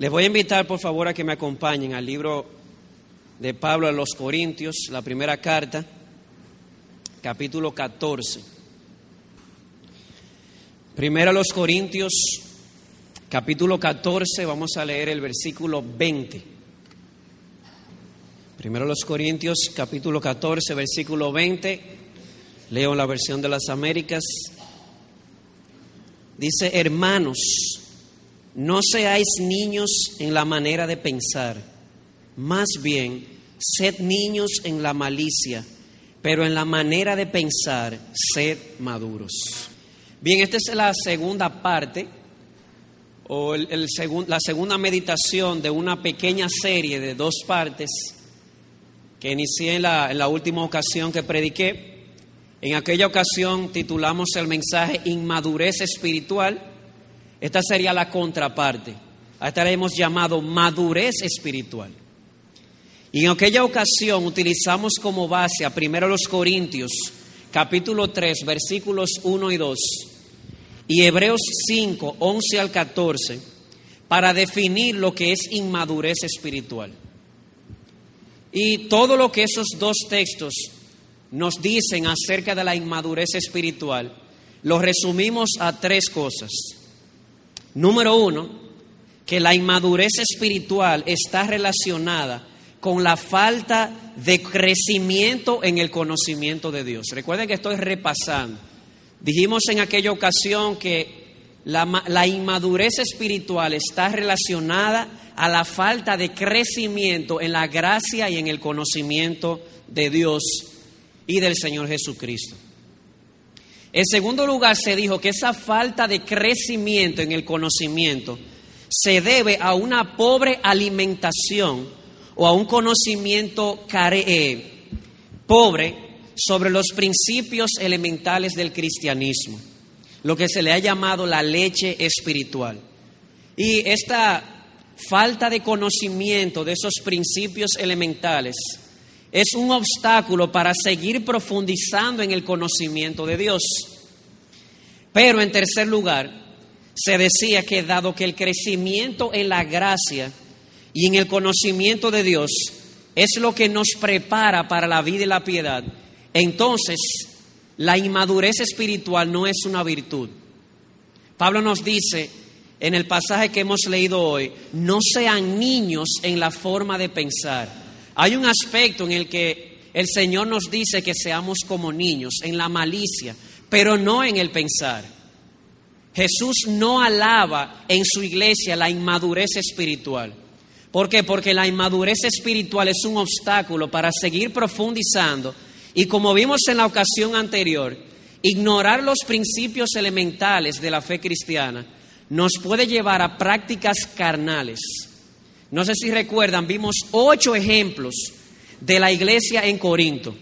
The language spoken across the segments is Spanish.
Les voy a invitar, por favor, a que me acompañen al libro de Pablo a los Corintios, la primera carta, capítulo 14. Primero a los Corintios, capítulo 14, vamos a leer el versículo 20. Primero a los Corintios, capítulo 14, versículo 20. Leo la versión de las Américas. Dice, hermanos, no seáis niños en la manera de pensar, más bien, sed niños en la malicia, pero en la manera de pensar, sed maduros. Bien, esta es la segunda parte, o el, la segunda meditación de una pequeña serie de dos partes que inicié en la última ocasión que prediqué. En aquella ocasión titulamos el mensaje Inmadurez Espiritual. Esta sería la contraparte. A esta le hemos llamado Madurez Espiritual. Y en aquella ocasión utilizamos como base a primero los Corintios, capítulo 3, versículos 1 y 2, y Hebreos 5, 11 al 14, para definir lo que es inmadurez espiritual. Y todo lo que esos dos textos nos dicen acerca de la inmadurez espiritual, lo resumimos a tres cosas. Número uno, que la inmadurez espiritual está relacionada con la falta de crecimiento en el conocimiento de Dios. Recuerden que estoy repasando. Dijimos en aquella ocasión que la, la, inmadurez espiritual está relacionada a la falta de crecimiento en la gracia y en el conocimiento de Dios y del Señor Jesucristo. En segundo lugar, se dijo que esa falta de crecimiento en el conocimiento se debe a una pobre alimentación o a un conocimiento eh, pobre sobre los principios elementales del cristianismo, lo que se le ha llamado la leche espiritual. Y esta falta de conocimiento de esos principios elementales es un obstáculo para seguir profundizando en el conocimiento de Dios. Pero en tercer lugar, se decía que dado que el crecimiento en la gracia y en el conocimiento de Dios es lo que nos prepara para la vida y la piedad, entonces la inmadurez espiritual no es una virtud. Pablo nos dice en el pasaje que hemos leído hoy, no sean niños en la forma de pensar hay un aspecto en el que el Señor nos dice que seamos como niños, en la malicia, pero no en el pensar. Jesús no alaba en su iglesia la inmadurez espiritual. ¿Por qué? Porque la inmadurez espiritual es un obstáculo para seguir profundizando y como vimos en la ocasión anterior, ignorar los principios elementales de la fe cristiana nos puede llevar a prácticas carnales no sé si recuerdan, vimos ocho ejemplos de la iglesia en Corinto.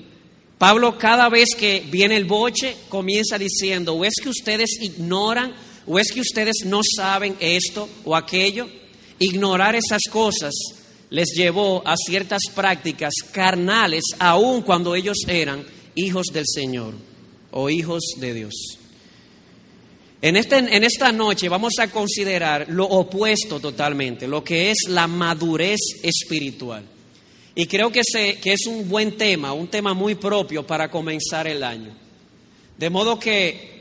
Pablo cada vez que viene el boche comienza diciendo, o es que ustedes ignoran, o es que ustedes no saben esto o aquello. Ignorar esas cosas les llevó a ciertas prácticas carnales, aun cuando ellos eran hijos del Señor o hijos de Dios. Este, en, esta noche vamos a considerar lo opuesto totalmente, lo que es la madurez espiritual. Y creo que, que es un buen tema, un tema muy propio para comenzar el año. De modo que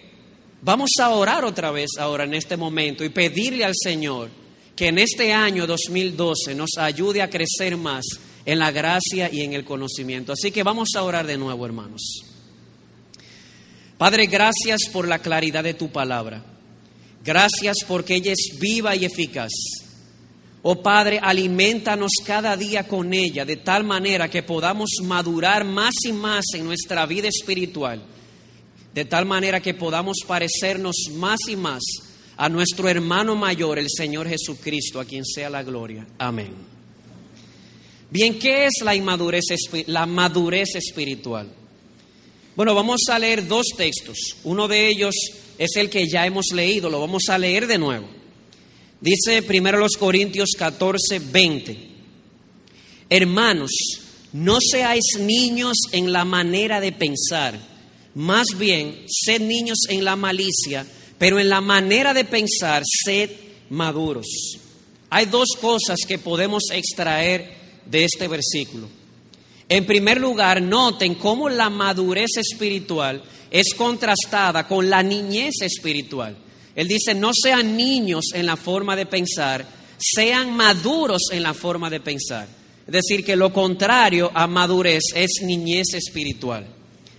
vamos a orar otra vez ahora en este momento y pedirle al Señor que en este año 2012 nos ayude a crecer más en la gracia y en el conocimiento. Así que vamos a orar de nuevo, hermanos. Padre, gracias por la claridad de tu palabra. Gracias porque ella es viva y eficaz. Oh Padre, alimentanos cada día con ella de tal manera que podamos madurar más y más en nuestra vida espiritual. De tal manera que podamos parecernos más y más a nuestro hermano mayor, el Señor Jesucristo, a quien sea la gloria. Amén. Bien, ¿qué es la la madurez espiritual? Bueno, vamos a leer dos textos. Uno de ellos es el que ya hemos leído, lo vamos a leer de nuevo. Dice primero los Corintios 14, 20. Hermanos, no seáis niños en la manera de pensar, más bien sed niños en la malicia, pero en la manera de pensar sed maduros. Hay dos cosas que podemos extraer de este versículo. En primer lugar, noten cómo la madurez espiritual es contrastada con la niñez espiritual. Él dice, no sean niños en la forma de pensar, sean maduros en la forma de pensar. Es decir, que lo contrario a madurez es niñez espiritual,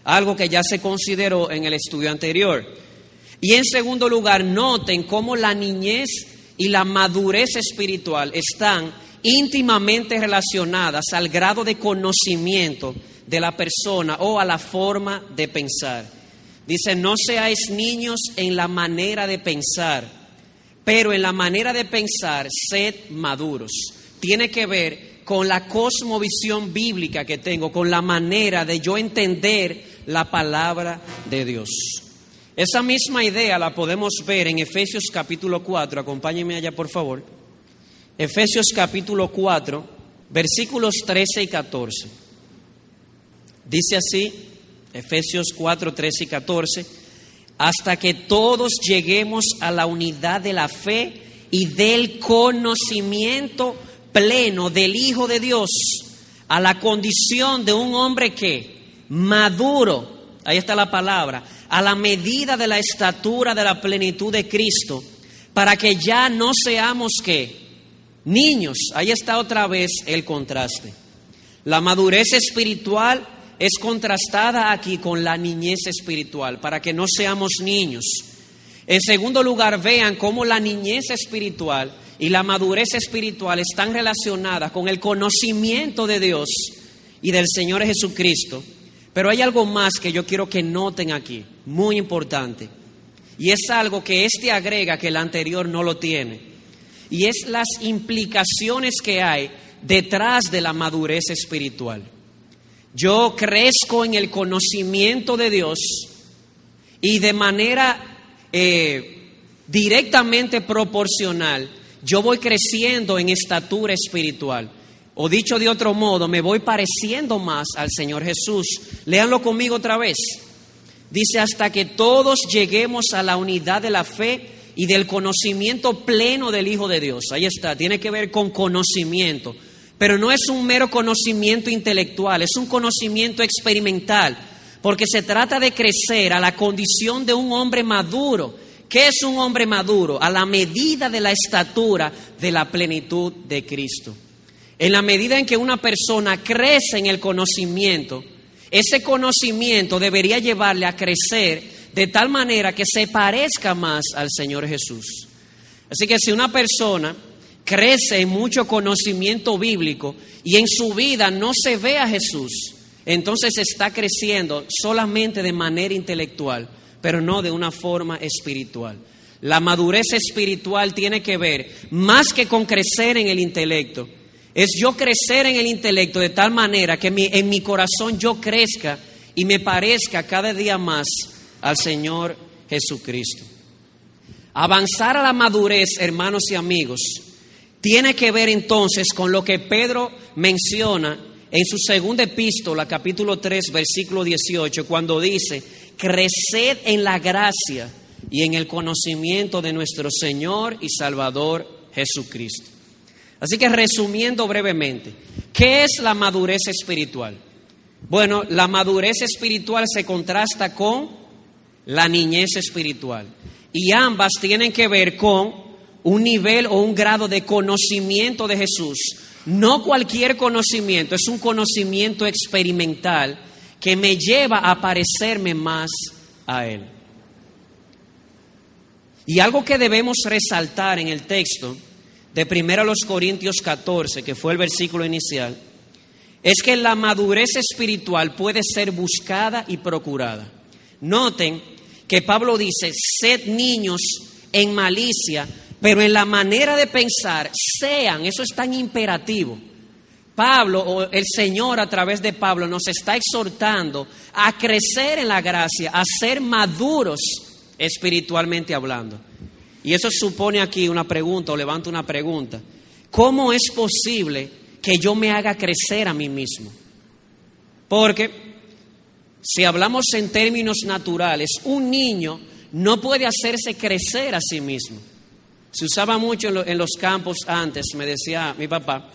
algo que ya se consideró en el estudio anterior. Y en segundo lugar, noten cómo la niñez y la madurez espiritual están íntimamente relacionadas al grado de conocimiento de la persona o a la forma de pensar. Dice, no seáis niños en la manera de pensar, pero en la manera de pensar, sed maduros. Tiene que ver con la cosmovisión bíblica que tengo, con la manera de yo entender la palabra de Dios. Esa misma idea la podemos ver en Efesios capítulo 4, acompáñenme allá por favor. Efesios capítulo 4, versículos 13 y 14. Dice así, Efesios 4, 13 y 14, hasta que todos lleguemos a la unidad de la fe y del conocimiento pleno del Hijo de Dios, a la condición de un hombre que, maduro, ahí está la palabra, a la medida de la estatura de la plenitud de Cristo, para que ya no seamos que niños, ahí está otra vez el contraste. La madurez espiritual es contrastada aquí con la niñez espiritual, para que no seamos niños. En segundo lugar, vean cómo la niñez espiritual y la madurez espiritual están relacionadas con el conocimiento de Dios y del Señor Jesucristo. Pero hay algo más que yo quiero que noten aquí, muy importante. Y es algo que este agrega que el anterior no lo tiene. Y es las implicaciones que hay detrás de la madurez espiritual. Yo crezco en el conocimiento de Dios y de manera eh, directamente proporcional, yo voy creciendo en estatura espiritual. O dicho de otro modo, me voy pareciendo más al Señor Jesús. Léanlo conmigo otra vez. Dice, hasta que todos lleguemos a la unidad de la fe y del conocimiento pleno del Hijo de Dios. Ahí está, tiene que ver con conocimiento. Pero no es un mero conocimiento intelectual, es un conocimiento experimental, porque se trata de crecer a la condición de un hombre maduro. ¿Qué es un hombre maduro? A la medida de la estatura de la plenitud de Cristo. En la medida en que una persona crece en el conocimiento, ese conocimiento debería llevarle a crecer de tal manera que se parezca más al Señor Jesús. Así que si una persona crece en mucho conocimiento bíblico y en su vida no se ve a Jesús, entonces está creciendo solamente de manera intelectual, pero no de una forma espiritual. La madurez espiritual tiene que ver más que con crecer en el intelecto, es yo crecer en el intelecto de tal manera que en mi corazón yo crezca y me parezca cada día más al Señor Jesucristo. Avanzar a la madurez, hermanos y amigos, tiene que ver entonces con lo que Pedro menciona en su segunda epístola, capítulo 3, versículo 18, cuando dice, creced en la gracia y en el conocimiento de nuestro Señor y Salvador Jesucristo. Así que resumiendo brevemente, ¿qué es la madurez espiritual? Bueno, la madurez espiritual se contrasta con la niñez espiritual y ambas tienen que ver con un nivel o un grado de conocimiento de Jesús. No cualquier conocimiento, es un conocimiento experimental que me lleva a parecerme más a Él. Y algo que debemos resaltar en el texto de 1 Corintios 14, que fue el versículo inicial, es que la madurez espiritual puede ser buscada y procurada. Noten que Pablo dice, sed niños en malicia, pero en la manera de pensar, sean, eso es tan imperativo. Pablo, o el Señor a través de Pablo, nos está exhortando a crecer en la gracia, a ser maduros espiritualmente hablando. Y eso supone aquí una pregunta, o levanto una pregunta. ¿Cómo es posible que yo me haga crecer a mí mismo? Porque si hablamos en términos naturales, un niño no puede hacerse crecer a sí mismo. Se usaba mucho en, los campos antes, me decía mi papá,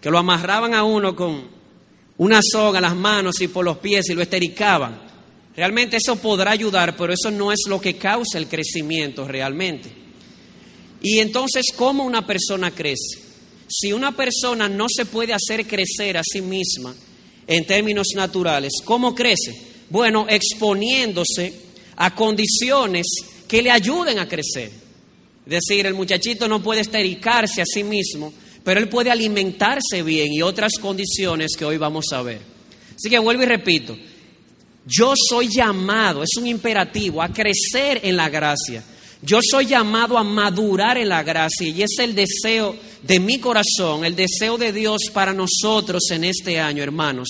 que lo amarraban a uno con una soga las manos y por los pies y lo estericaban. Realmente eso podrá ayudar, pero eso no es lo que causa el crecimiento realmente. Y entonces, ¿cómo una persona crece? Si una persona no se puede hacer crecer a sí misma en términos naturales, ¿cómo crece? Bueno, exponiéndose a condiciones que le ayuden a crecer. Es decir, el muchachito no puede estericarse a sí mismo, pero él puede alimentarse bien y otras condiciones que hoy vamos a ver. Así que vuelvo y repito, yo soy llamado, es un imperativo, a crecer en la gracia. Yo soy llamado a madurar en la gracia y es el deseo de mi corazón, el deseo de Dios para nosotros en este año, hermanos.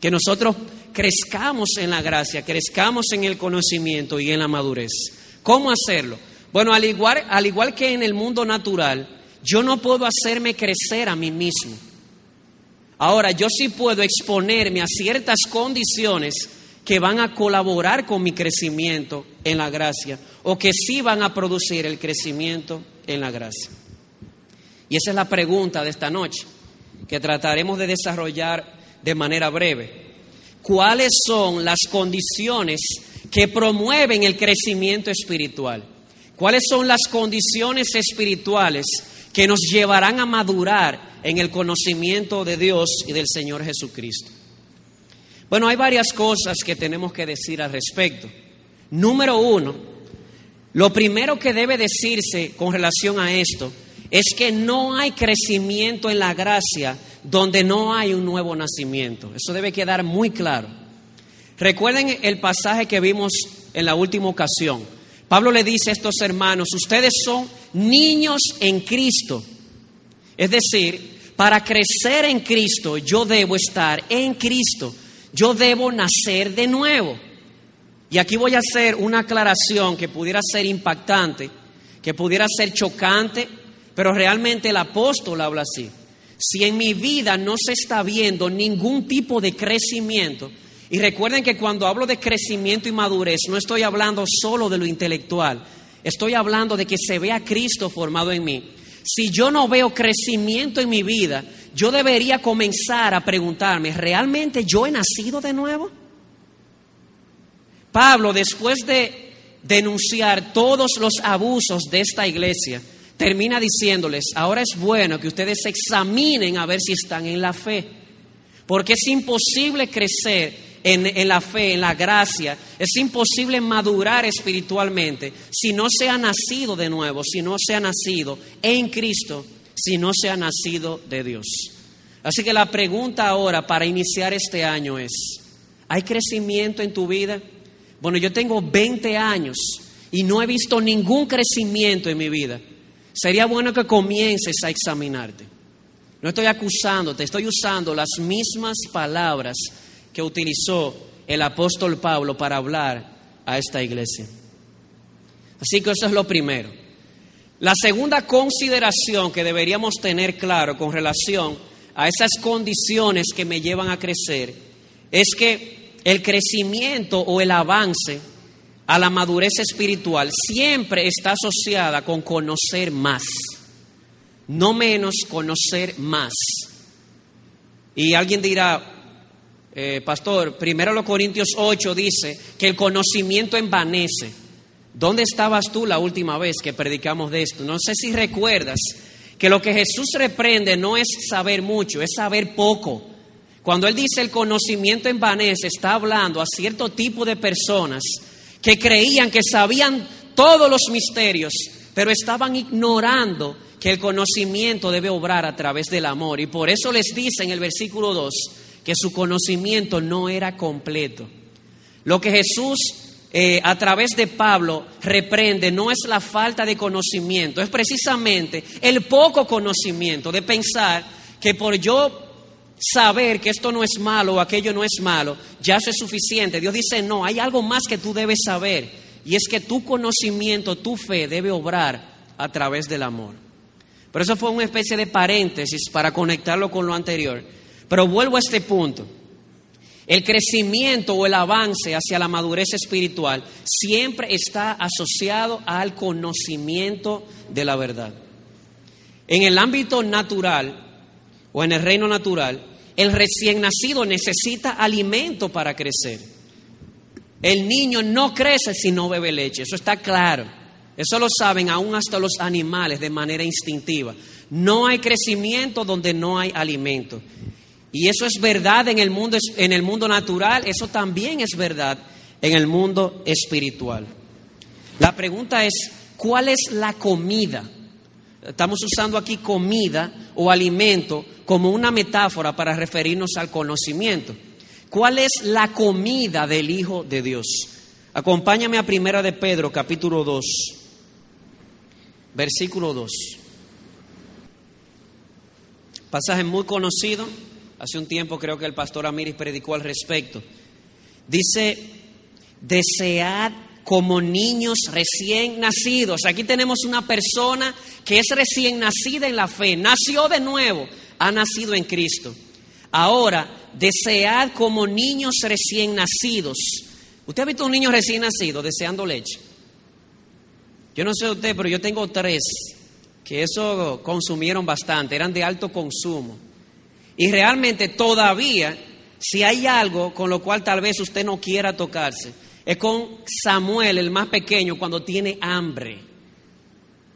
Que nosotros crezcamos en la gracia, crezcamos en el conocimiento y en la madurez. ¿Cómo hacerlo? Bueno, al igual, al igual que en el mundo natural, yo no puedo hacerme crecer a mí mismo. Ahora, yo sí puedo exponerme a ciertas condiciones que van a colaborar con mi crecimiento en la gracia o que sí van a producir el crecimiento en la gracia. Y esa es la pregunta de esta noche, que trataremos de desarrollar de manera breve. ¿Cuáles son las condiciones que promueven el crecimiento espiritual? ¿Cuáles son las condiciones espirituales que nos llevarán a madurar en el conocimiento de Dios y del Señor Jesucristo? Bueno, hay varias cosas que tenemos que decir al respecto. Número uno, lo primero que debe decirse con relación a esto es que no hay crecimiento en la gracia donde no hay un nuevo nacimiento. Eso debe quedar muy claro. Recuerden el pasaje que vimos en la última ocasión. Pablo le dice a estos hermanos, ustedes son niños en Cristo. Es decir, para crecer en Cristo yo debo estar en Cristo yo debo nacer de nuevo. Y aquí voy a hacer una aclaración que pudiera ser impactante, que pudiera ser chocante, pero realmente el apóstol habla así. Si en mi vida no se está viendo ningún tipo de crecimiento, y recuerden que cuando hablo de crecimiento y madurez, no estoy hablando solo de lo intelectual, estoy hablando de que se vea Cristo formado en mí. Si yo no veo crecimiento en mi vida, yo debería comenzar a preguntarme, ¿realmente yo he nacido de nuevo? Pablo, después de denunciar todos los abusos de esta iglesia, termina diciéndoles, ahora es bueno que ustedes examinen a ver si están en la fe, porque es imposible crecer en, en, la fe, en la gracia, es imposible madurar espiritualmente si no se ha nacido de nuevo, si no se ha nacido en Cristo si no se ha nacido de Dios. Así que la pregunta ahora para iniciar este año es, ¿hay crecimiento en tu vida? Bueno, yo tengo 20 años y no he visto ningún crecimiento en mi vida. Sería bueno que comiences a examinarte. No estoy acusándote, estoy usando las mismas palabras que utilizó el apóstol Pablo para hablar a esta iglesia. Así que eso es lo primero. La segunda consideración que deberíamos tener claro con relación a esas condiciones que me llevan a crecer es que el crecimiento o el avance a la madurez espiritual siempre está asociada con conocer más, no menos conocer más. Y alguien dirá, eh, pastor, primero los Corintios 8 dice que el conocimiento envanece. ¿Dónde estabas tú la última vez que predicamos de esto? No sé si recuerdas que lo que Jesús reprende no es saber mucho, es saber poco. Cuando Él dice el conocimiento en envanece, está hablando a cierto tipo de personas que creían que sabían todos los misterios, pero estaban ignorando que el conocimiento debe obrar a través del amor. Y por eso les dice en el versículo 2 que su conocimiento no era completo. Lo que Jesús eh, a través de Pablo reprende no es la falta de conocimiento, es precisamente el poco conocimiento de pensar que por yo saber que esto no es malo o aquello no es malo, ya eso es suficiente. Dios dice, no, hay algo más que tú debes saber y es que tu conocimiento, tu fe debe obrar a través del amor. Pero eso fue una especie de paréntesis para conectarlo con lo anterior. Pero vuelvo a este punto. El crecimiento o el avance hacia la madurez espiritual siempre está asociado al conocimiento de la verdad. En el ámbito natural o en el reino natural, el recién nacido necesita alimento para crecer. El niño no crece si no bebe leche, eso está claro. Eso lo saben aún hasta los animales de manera instintiva. No hay crecimiento donde no hay alimento. Y eso es verdad en el mundo, en el mundo natural, eso también es verdad en el mundo espiritual. La pregunta es, ¿cuál es la comida? Estamos usando aquí comida o alimento como una metáfora para referirnos al conocimiento. ¿Cuál es la comida del Hijo de Dios? Acompáñame a Primera de Pedro, capítulo 2, versículo 2. Pasaje muy conocido. Hace un tiempo creo que el pastor Amiris predicó al respecto. Dice, desead como niños recién nacidos. Aquí tenemos una persona que es recién nacida en la fe, nació de nuevo, ha nacido en Cristo. Ahora, desead como niños recién nacidos. ¿Usted ha visto un niño recién nacido deseando leche? Yo no sé usted, pero yo tengo tres que eso consumieron bastante, eran de alto consumo. Y realmente todavía, si hay algo con lo cual tal vez usted no quiera tocarse, es con Samuel, el más pequeño, cuando tiene hambre.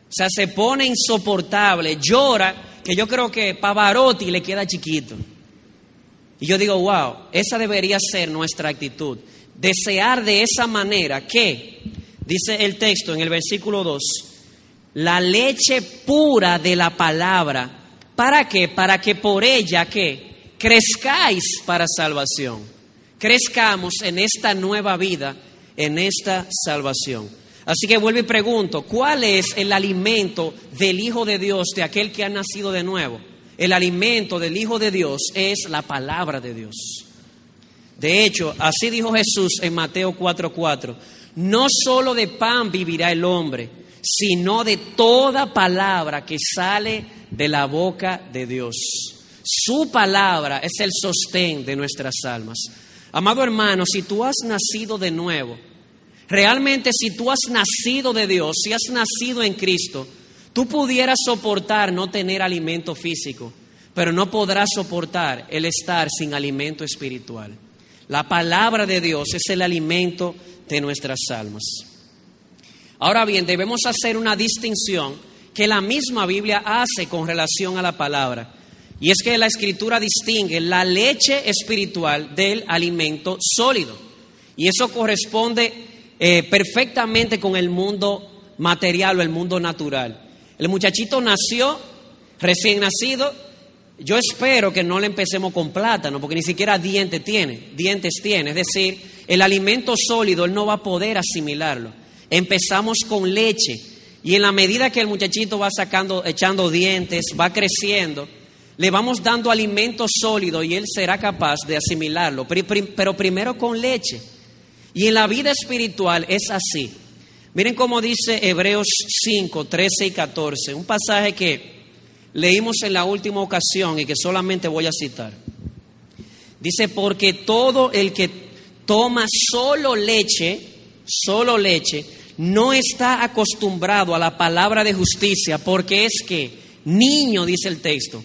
O sea, se pone insoportable, llora, que yo creo que Pavarotti le queda chiquito. Y yo digo, wow, esa debería ser nuestra actitud. Desear de esa manera que, dice el texto en el versículo 2, la leche pura de la palabra. ¿Para qué? Para que por ella que crezcáis para salvación. Crezcamos en esta nueva vida, en esta salvación. Así que vuelvo y pregunto, ¿cuál es el alimento del Hijo de Dios, de aquel que ha nacido de nuevo? El alimento del Hijo de Dios es la palabra de Dios. De hecho, así dijo Jesús en Mateo 4:4, no solo de pan vivirá el hombre, sino de toda palabra que sale de la boca de Dios. Su palabra es el sostén de nuestras almas. Amado hermano, si tú has nacido de nuevo, realmente si tú has nacido de Dios, si has nacido en Cristo, tú pudieras soportar no tener alimento físico, pero no podrás soportar el estar sin alimento espiritual. La palabra de Dios es el alimento de nuestras almas. Ahora bien, debemos hacer una distinción que la misma Biblia hace con relación a la palabra. Y es que la escritura distingue la leche espiritual del alimento sólido. Y eso corresponde eh, perfectamente con el mundo material o el mundo natural. El muchachito nació, recién nacido. Yo espero que no le empecemos con plátano, porque ni siquiera dientes tiene, dientes tiene. Es decir, el alimento sólido él no va a poder asimilarlo. Empezamos con leche y en la medida que el muchachito va sacando, echando dientes, va creciendo, le vamos dando alimento sólido y él será capaz de asimilarlo, pero primero con leche. Y en la vida espiritual es así. Miren cómo dice Hebreos 5, 13 y 14, un pasaje que leímos en la última ocasión y que solamente voy a citar. Dice, porque todo el que toma solo leche, solo leche, no está acostumbrado a la palabra de justicia porque es que niño, dice el texto.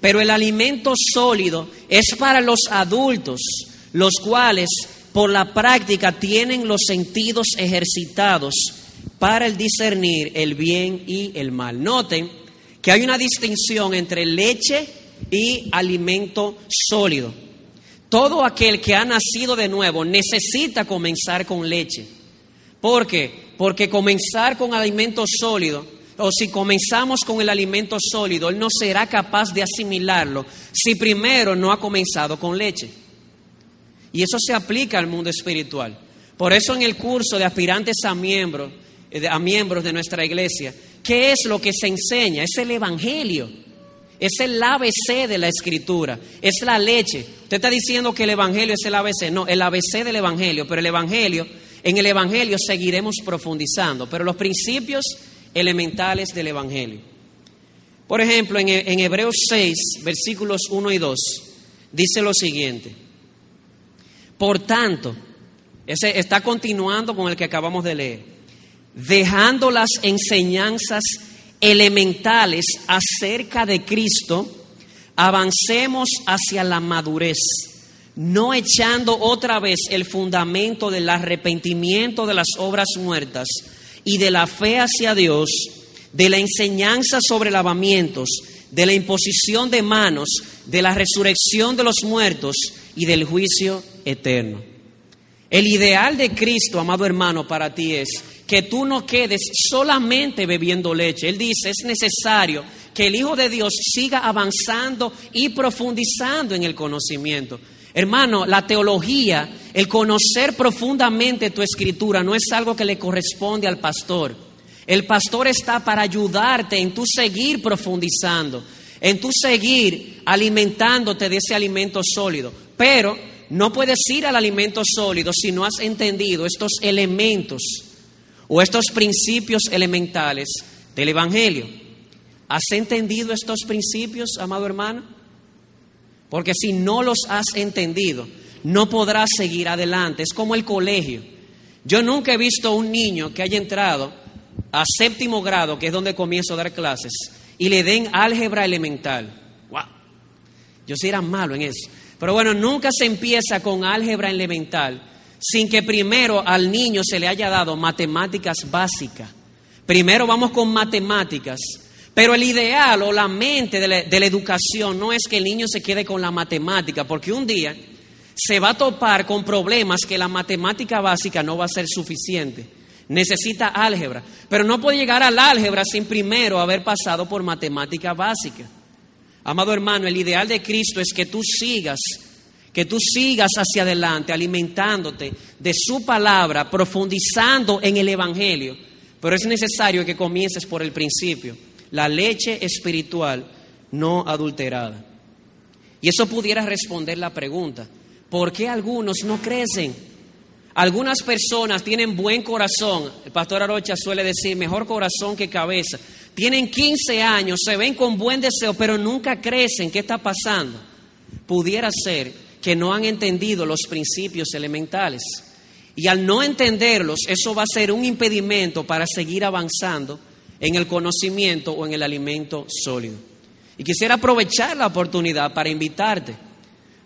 Pero el alimento sólido es para los adultos, los cuales por la práctica tienen los sentidos ejercitados para el discernir el bien y el mal. Noten que hay una distinción entre leche y alimento sólido. Todo aquel que ha nacido de nuevo necesita comenzar con leche. ¿Por qué? Porque comenzar con alimento sólido, o si comenzamos con el alimento sólido, él no será capaz de asimilarlo si primero no ha comenzado con leche. Y eso se aplica al mundo espiritual. Por eso en el curso de aspirantes a miembros, eh, a miembros de nuestra iglesia, ¿qué es lo que se enseña? Es el Evangelio. Es el ABC de la escritura, es la leche. Usted está diciendo que el Evangelio es el ABC, no, el ABC del Evangelio, pero el Evangelio en el Evangelio seguiremos profundizando, pero los principios elementales del Evangelio. Por ejemplo, en, Hebreos 6, versículos 1 y 2, dice lo siguiente. Por tanto, ese está continuando con el que acabamos de leer. Dejando las enseñanzas elementales acerca de Cristo, avancemos hacia la madurez, no echando otra vez el fundamento del arrepentimiento de las obras muertas y de la fe hacia Dios, de la enseñanza sobre lavamientos, de la imposición de manos, de la resurrección de los muertos y del juicio eterno. El ideal de Cristo, amado hermano, para ti es que tú no quedes solamente bebiendo leche. Él dice, es necesario que el Hijo de Dios siga avanzando y profundizando en el conocimiento. Hermano, la teología, el conocer profundamente tu escritura no es algo que le corresponde al pastor. El pastor está para ayudarte en tu seguir profundizando, en tu seguir alimentándote de ese alimento sólido. Pero no puedes ir al alimento sólido si no has entendido estos elementos o estos principios elementales del Evangelio. ¿Has entendido estos principios, amado hermano? Porque si no los has entendido, no podrás seguir adelante. Es como el colegio. Yo nunca he visto un niño que haya entrado a séptimo grado, que es donde comienzo a dar clases, y le den álgebra elemental. ¡Wow! Yo sí era malo en eso. Pero bueno, nunca se empieza con álgebra elemental sin que primero al niño se le haya dado matemáticas básicas. Primero vamos con matemáticas. Pero el ideal o la mente de la, educación no es que el niño se quede con la matemática, porque un día se va a topar con problemas que la matemática básica no va a ser suficiente. Necesita álgebra, pero no puede llegar al álgebra sin primero haber pasado por matemática básica. Amado hermano, el ideal de Cristo es que tú sigas, que tú sigas hacia adelante, alimentándote de su palabra, profundizando en el Evangelio. Pero es necesario que comiences por el principio, la leche espiritual no adulterada. Y eso pudiera responder la pregunta, ¿por qué algunos no crecen? Algunas personas tienen buen corazón, el pastor Arocha suele decir, mejor corazón que cabeza, tienen 15 años, se ven con buen deseo, pero nunca crecen. ¿Qué está pasando? Pudiera ser que no han entendido los principios elementales. Y al no entenderlos, eso va a ser un impedimento para seguir avanzando en el conocimiento o en el alimento sólido. Y quisiera aprovechar la oportunidad para invitarte.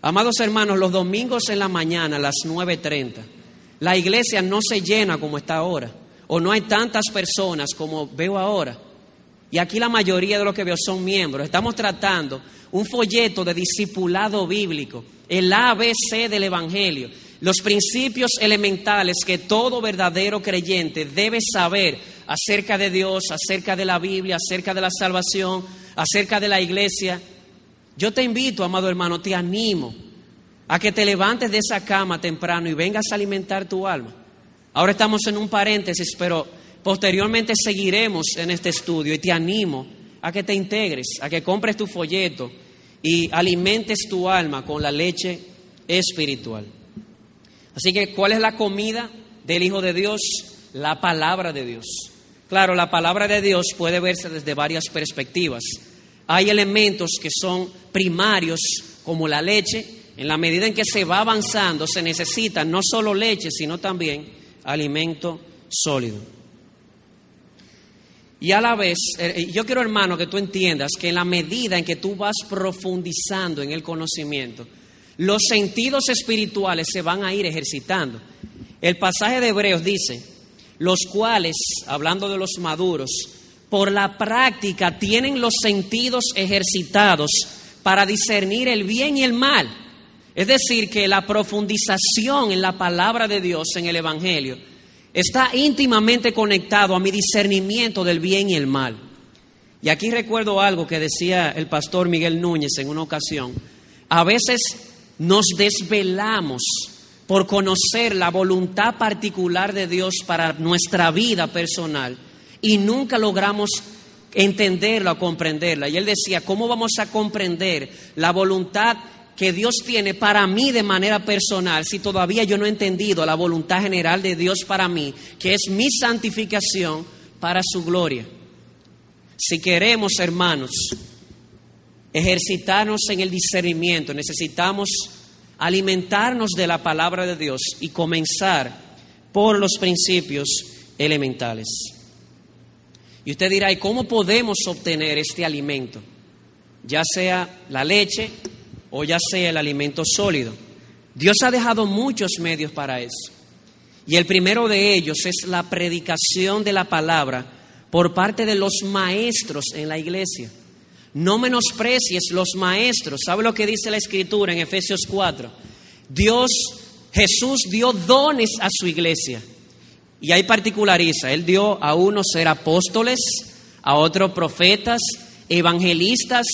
Amados hermanos, los domingos en la mañana a las 9.30, la iglesia no se llena como está ahora, o no hay tantas personas como veo ahora. Y aquí la mayoría de los que veo son miembros. Estamos tratando un folleto de discipulado bíblico, el ABC del Evangelio, los principios elementales que todo verdadero creyente debe saber acerca de Dios, acerca de la Biblia, acerca de la salvación, acerca de la iglesia. Yo te invito, amado hermano, te animo a que te levantes de esa cama temprano y vengas a alimentar tu alma. Ahora estamos en un paréntesis, pero Posteriormente seguiremos en este estudio y te animo a que te integres, a que compres tu folleto y alimentes tu alma con la leche espiritual. Así que, ¿cuál es la comida del Hijo de Dios? La palabra de Dios. Claro, la palabra de Dios puede verse desde varias perspectivas. Hay elementos que son primarios, como la leche. En la medida en que se va avanzando, se necesita no solo leche, sino también alimento sólido. Y a la vez, eh, eh, yo quiero hermano que tú entiendas que en la medida en que tú vas profundizando en el conocimiento, los sentidos espirituales se van a ir ejercitando. El pasaje de Hebreos dice, los cuales, hablando de los maduros, por la práctica tienen los sentidos ejercitados para discernir el bien y el mal. Es decir, que la profundización en la palabra de Dios, en el Evangelio, está íntimamente conectado a mi discernimiento del bien y el mal. Y aquí recuerdo algo que decía el pastor Miguel Núñez en una ocasión. A veces nos desvelamos por conocer la voluntad particular de Dios para nuestra vida personal y nunca logramos entenderla o comprenderla. Y él decía, ¿cómo vamos a comprender la voluntad que Dios tiene para mí de manera personal, si todavía yo no he entendido la voluntad general de Dios para mí, que es mi santificación para su gloria. Si queremos, hermanos, ejercitarnos en el discernimiento, necesitamos alimentarnos de la palabra de Dios y comenzar por los principios elementales. Y usted dirá, ¿y cómo podemos obtener este alimento? Ya sea la leche o ya sea el alimento sólido. Dios ha dejado muchos medios para eso. Y el primero de ellos es la predicación de la palabra por parte de los maestros en la iglesia. No menosprecies los maestros. ¿Sabe lo que dice la escritura en Efesios 4? Dios, Jesús dio dones a su iglesia. Y ahí particulariza, Él dio a unos ser apóstoles, a otros profetas, evangelistas,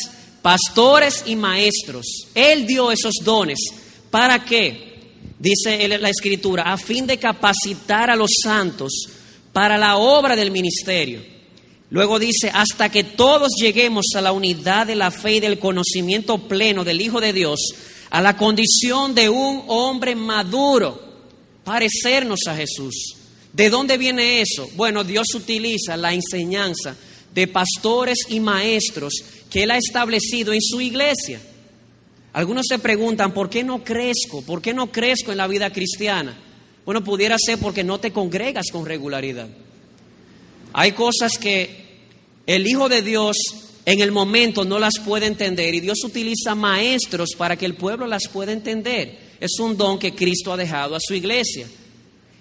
pastores y maestros. Él dio esos dones. ¿Para qué? Dice la escritura, a fin de capacitar a los santos para la obra del ministerio Luego dice, hasta que todos lleguemos a la unidad de la fe y del conocimiento pleno del Hijo de Dios, a la condición de un hombre maduro, parecernos a Jesús. ¿De dónde viene eso? Bueno, Dios utiliza la enseñanza de pastores y maestros que Él ha establecido en su iglesia. Algunos se preguntan, ¿por qué no crezco? ¿Por qué no crezco en la vida cristiana? Bueno, pudiera ser porque no te congregas con regularidad. Hay cosas que el Hijo de Dios en el momento no las puede entender y Dios utiliza maestros para que el pueblo las pueda entender. Es un don que Cristo ha dejado a su iglesia.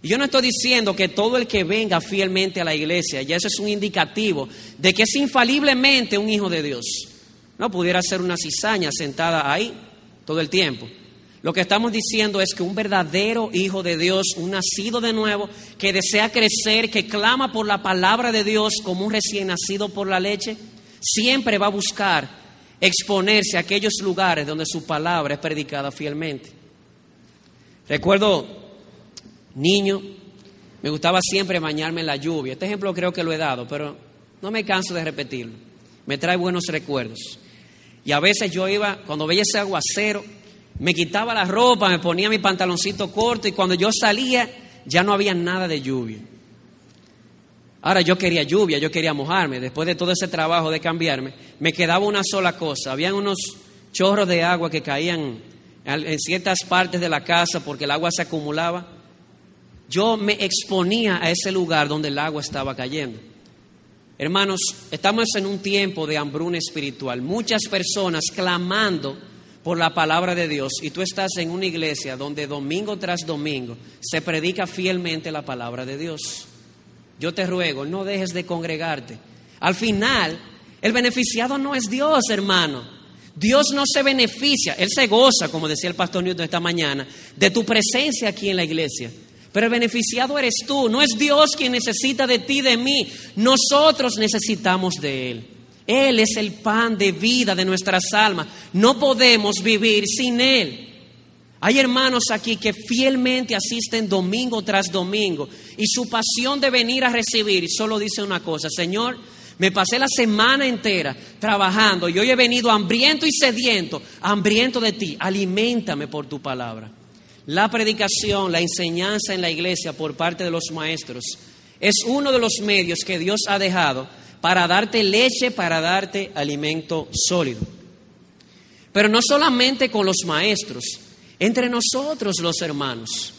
Y yo no estoy diciendo que todo el que venga fielmente a la iglesia, ya eso es un indicativo de que es infaliblemente un hijo de Dios. No pudiera ser una cizaña sentada ahí todo el tiempo. Lo que estamos diciendo es que un verdadero hijo de Dios, un nacido de nuevo, que desea crecer, que clama por la palabra de Dios como un recién nacido por la leche, siempre va a buscar exponerse a aquellos lugares donde su palabra es predicada fielmente. Recuerdo, niño, me gustaba siempre bañarme en la lluvia. Este ejemplo creo que lo he dado, pero no me canso de repetirlo. Me trae buenos recuerdos. Y a veces yo iba, cuando veía ese aguacero, me quitaba la ropa, me ponía mi pantaloncito corto y cuando yo salía ya no había nada de lluvia. Ahora yo quería lluvia, yo quería mojarme. Después de todo ese trabajo de cambiarme, me quedaba una sola cosa. Habían unos chorros de agua que caían en ciertas partes de la casa porque el agua se acumulaba. Yo me exponía a ese lugar donde el agua estaba cayendo. Hermanos, estamos en un tiempo de hambruna espiritual. Muchas personas clamando por la palabra de Dios y tú estás en una iglesia donde domingo tras domingo se predica fielmente la palabra de Dios. Yo te ruego, no dejes de congregarte. Al final, el beneficiado no es Dios, hermano. Dios no se beneficia, Él se goza, como decía el pastor Newton esta mañana, de tu presencia aquí en la iglesia. Pero el beneficiado eres tú, no es Dios quien necesita de ti, de mí. Nosotros necesitamos de Él. Él es el pan de vida de nuestras almas. No podemos vivir sin Él. Hay hermanos aquí que fielmente asisten domingo tras domingo y su pasión de venir a recibir solo dice una cosa, Señor, me pasé la semana entera trabajando y hoy he venido hambriento y sediento, hambriento de ti, aliméntame por tu palabra. La predicación, la enseñanza en la iglesia por parte de los maestros es uno de los medios que Dios ha dejado para darte leche, para darte alimento sólido. Pero no solamente con los maestros, entre nosotros los hermanos.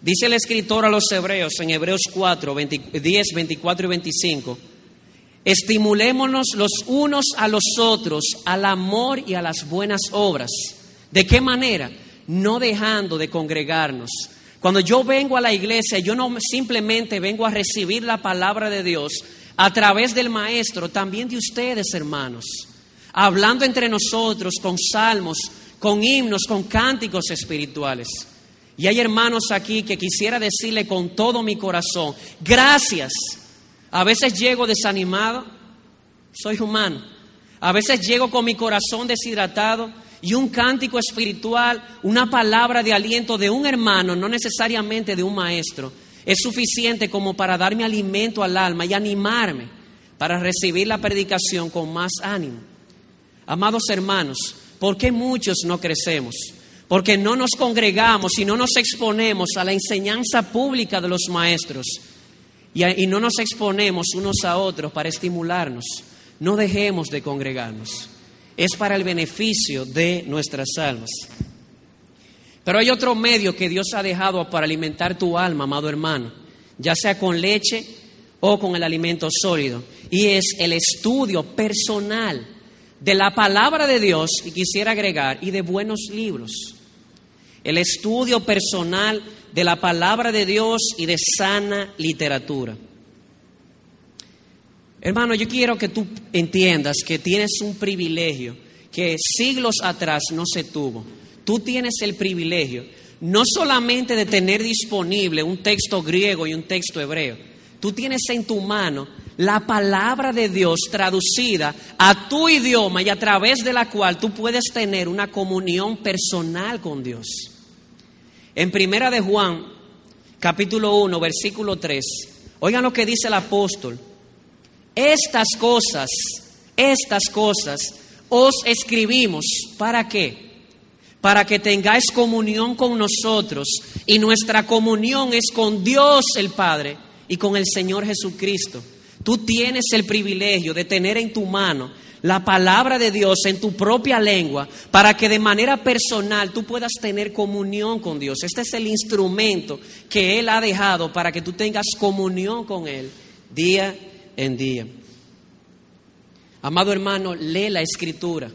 Dice el escritor a los hebreos en Hebreos 4, 10, 24 y 25, estimulémonos los unos a los otros al amor y a las buenas obras. ¿De qué manera? No dejando de congregarnos. Cuando yo vengo a la iglesia, yo no simplemente vengo a recibir la palabra de Dios, a través del Maestro, también de ustedes, hermanos, hablando entre nosotros con salmos, con himnos, con cánticos espirituales. Y hay hermanos aquí que quisiera decirle con todo mi corazón, gracias. A veces llego desanimado, soy humano. A veces llego con mi corazón deshidratado y un cántico espiritual, una palabra de aliento de un hermano, no necesariamente de un maestro, es suficiente como para darme alimento al alma y animarme para recibir la predicación con más ánimo. Amados hermanos, ¿por qué muchos no crecemos? Porque no nos congregamos y no nos exponemos a la enseñanza pública de los maestros y, y no nos exponemos unos a otros para estimularnos. No dejemos de congregarnos. Es para el beneficio de nuestras almas. Pero hay otro medio que Dios ha dejado para alimentar tu alma, amado hermano, ya sea con leche o con el alimento sólido, y es el estudio personal de la palabra de Dios, y quisiera agregar, y de buenos libros. El estudio personal de la palabra de Dios y de sana literatura. Hermano, yo quiero que tú entiendas que tienes un privilegio que siglos atrás no se tuvo. Tú tienes el privilegio no solamente de tener disponible un texto griego y un texto hebreo, tú tienes en tu mano la palabra de Dios traducida a tu idioma y a través de la cual tú puedes tener una comunión personal con Dios. En Primera de Juan, capítulo 1, versículo 3, oigan lo que dice el apóstol. Estas cosas, estas cosas os escribimos. ¿Para qué? Para que tengáis comunión con nosotros. Y nuestra comunión es con Dios el Padre y con el Señor Jesucristo. Tú tienes el privilegio de tener en tu mano la palabra de Dios en tu propia lengua para que de manera personal tú puedas tener comunión con Dios. Este es el instrumento que Él ha dejado para que tú tengas comunión con Él día en día. Amado hermano, lee la escritura.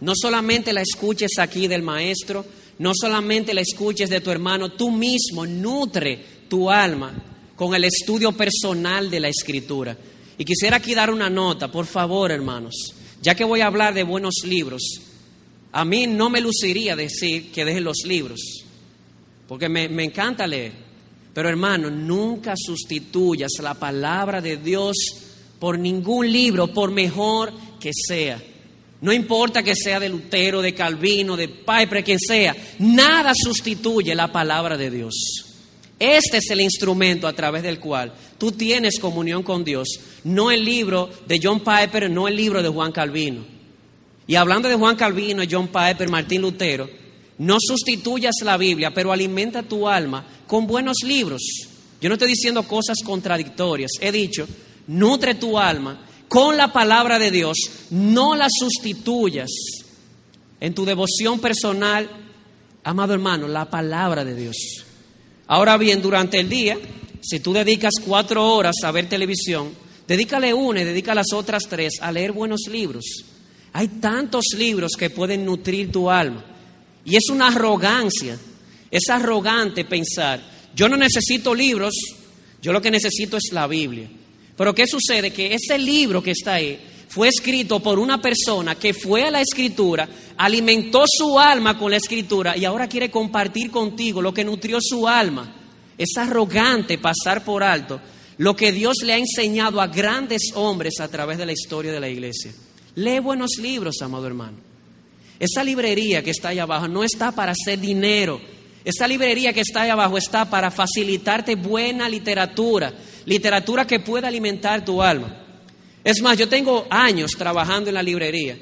No solamente la escuches aquí del maestro, no solamente la escuches de tu hermano, tú mismo nutre tu alma con el estudio personal de la escritura. Y quisiera aquí dar una nota, por favor, hermanos, ya que voy a hablar de buenos libros. A mí no me luciría decir que dejen los libros, porque me, me encanta leer. Pero hermano, nunca sustituyas la palabra de Dios por ningún libro, por mejor que sea. No importa que sea de Lutero, de Calvino, de Piper, quien sea, nada sustituye la palabra de Dios. Este es el instrumento a través del cual tú tienes comunión con Dios, no el libro de John Piper, no el libro de Juan Calvino. Y hablando de Juan Calvino, John Piper, Martín Lutero, no sustituyas la Biblia, pero alimenta tu alma con buenos libros. Yo no estoy diciendo cosas contradictorias. He dicho, nutre tu alma con la palabra de Dios, no la sustituyas en tu devoción personal, amado hermano, la palabra de Dios. Ahora bien, durante el día, si tú dedicas cuatro horas a ver televisión, dedícale una y dedica las otras tres a leer buenos libros. Hay tantos libros que pueden nutrir tu alma. Y es una arrogancia, es arrogante pensar, yo no necesito libros, yo lo que necesito es la Biblia. Pero ¿qué sucede? Que ese libro que está ahí fue escrito por una persona que fue a la escritura, alimentó su alma con la escritura y ahora quiere compartir contigo lo que nutrió su alma. Es arrogante pasar por alto lo que Dios le ha enseñado a grandes hombres a través de la historia de la iglesia. Lee buenos libros, amado hermano. Esa librería que está ahí abajo no está para hacer dinero. Esa librería que está ahí abajo está para facilitarte buena literatura, literatura que pueda alimentar tu alma. Es más, yo tengo años trabajando en la librería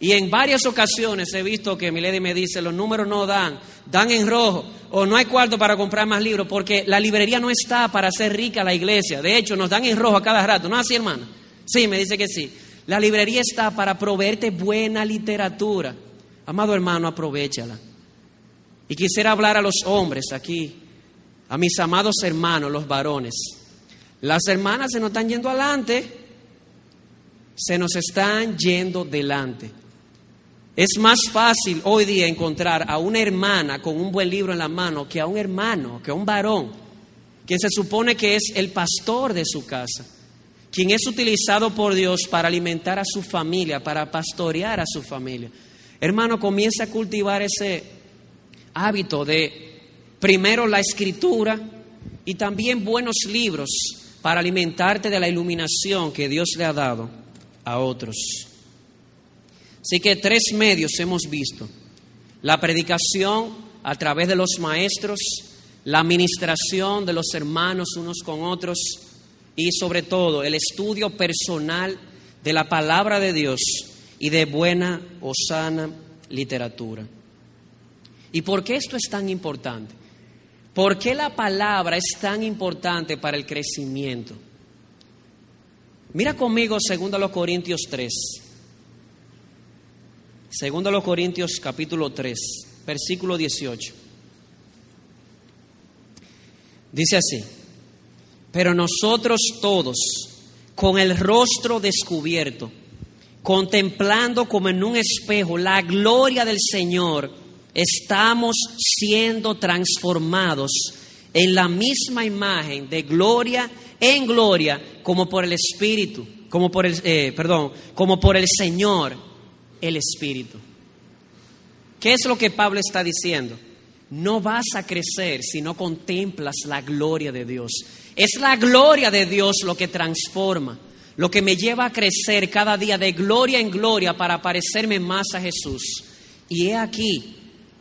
y en varias ocasiones he visto que mi lady me dice, los números no dan, dan en rojo o no hay cuarto para comprar más libros porque la librería no está para hacer rica la iglesia. De hecho, nos dan en rojo a cada rato. ¿No así, hermana? Sí, me dice que sí. La librería está para proveerte buena literatura. Amado hermano, aprovechala. Y quisiera hablar a los hombres aquí, a mis amados hermanos, los varones. Las hermanas se nos están yendo adelante, se nos están yendo delante. Es más fácil hoy día encontrar a una hermana con un buen libro en la mano que a un hermano, que a un varón, quien se supone que es el pastor de su casa, quien es utilizado por Dios para alimentar a su familia, para pastorear a su familia. Hermano, comienza a cultivar ese hábito de primero la escritura y también buenos libros para alimentarte de la iluminación que Dios le ha dado a otros. Así que tres medios hemos visto. La predicación a través de los maestros, la administración de los hermanos unos con otros y sobre todo el estudio personal de la palabra de Dios y de buena o sana literatura. ¿Y por qué esto es tan importante? ¿Por qué la palabra es tan importante para el crecimiento? Mira conmigo 2 Corintios 3. 2 Corintios capítulo 3, versículo 18. Dice así, pero nosotros todos, con el rostro descubierto, contemplando como en un espejo la gloria del Señor, estamos siendo transformados en la misma imagen de gloria en gloria como por el Espíritu, como por el, eh, perdón, como por el Señor, el Espíritu. ¿Qué es lo que Pablo está diciendo? No vas a crecer si no contemplas la gloria de Dios. Es la gloria de Dios lo que transforma, lo que me lleva a crecer cada día de gloria en gloria para parecerme más a Jesús. Y he aquí,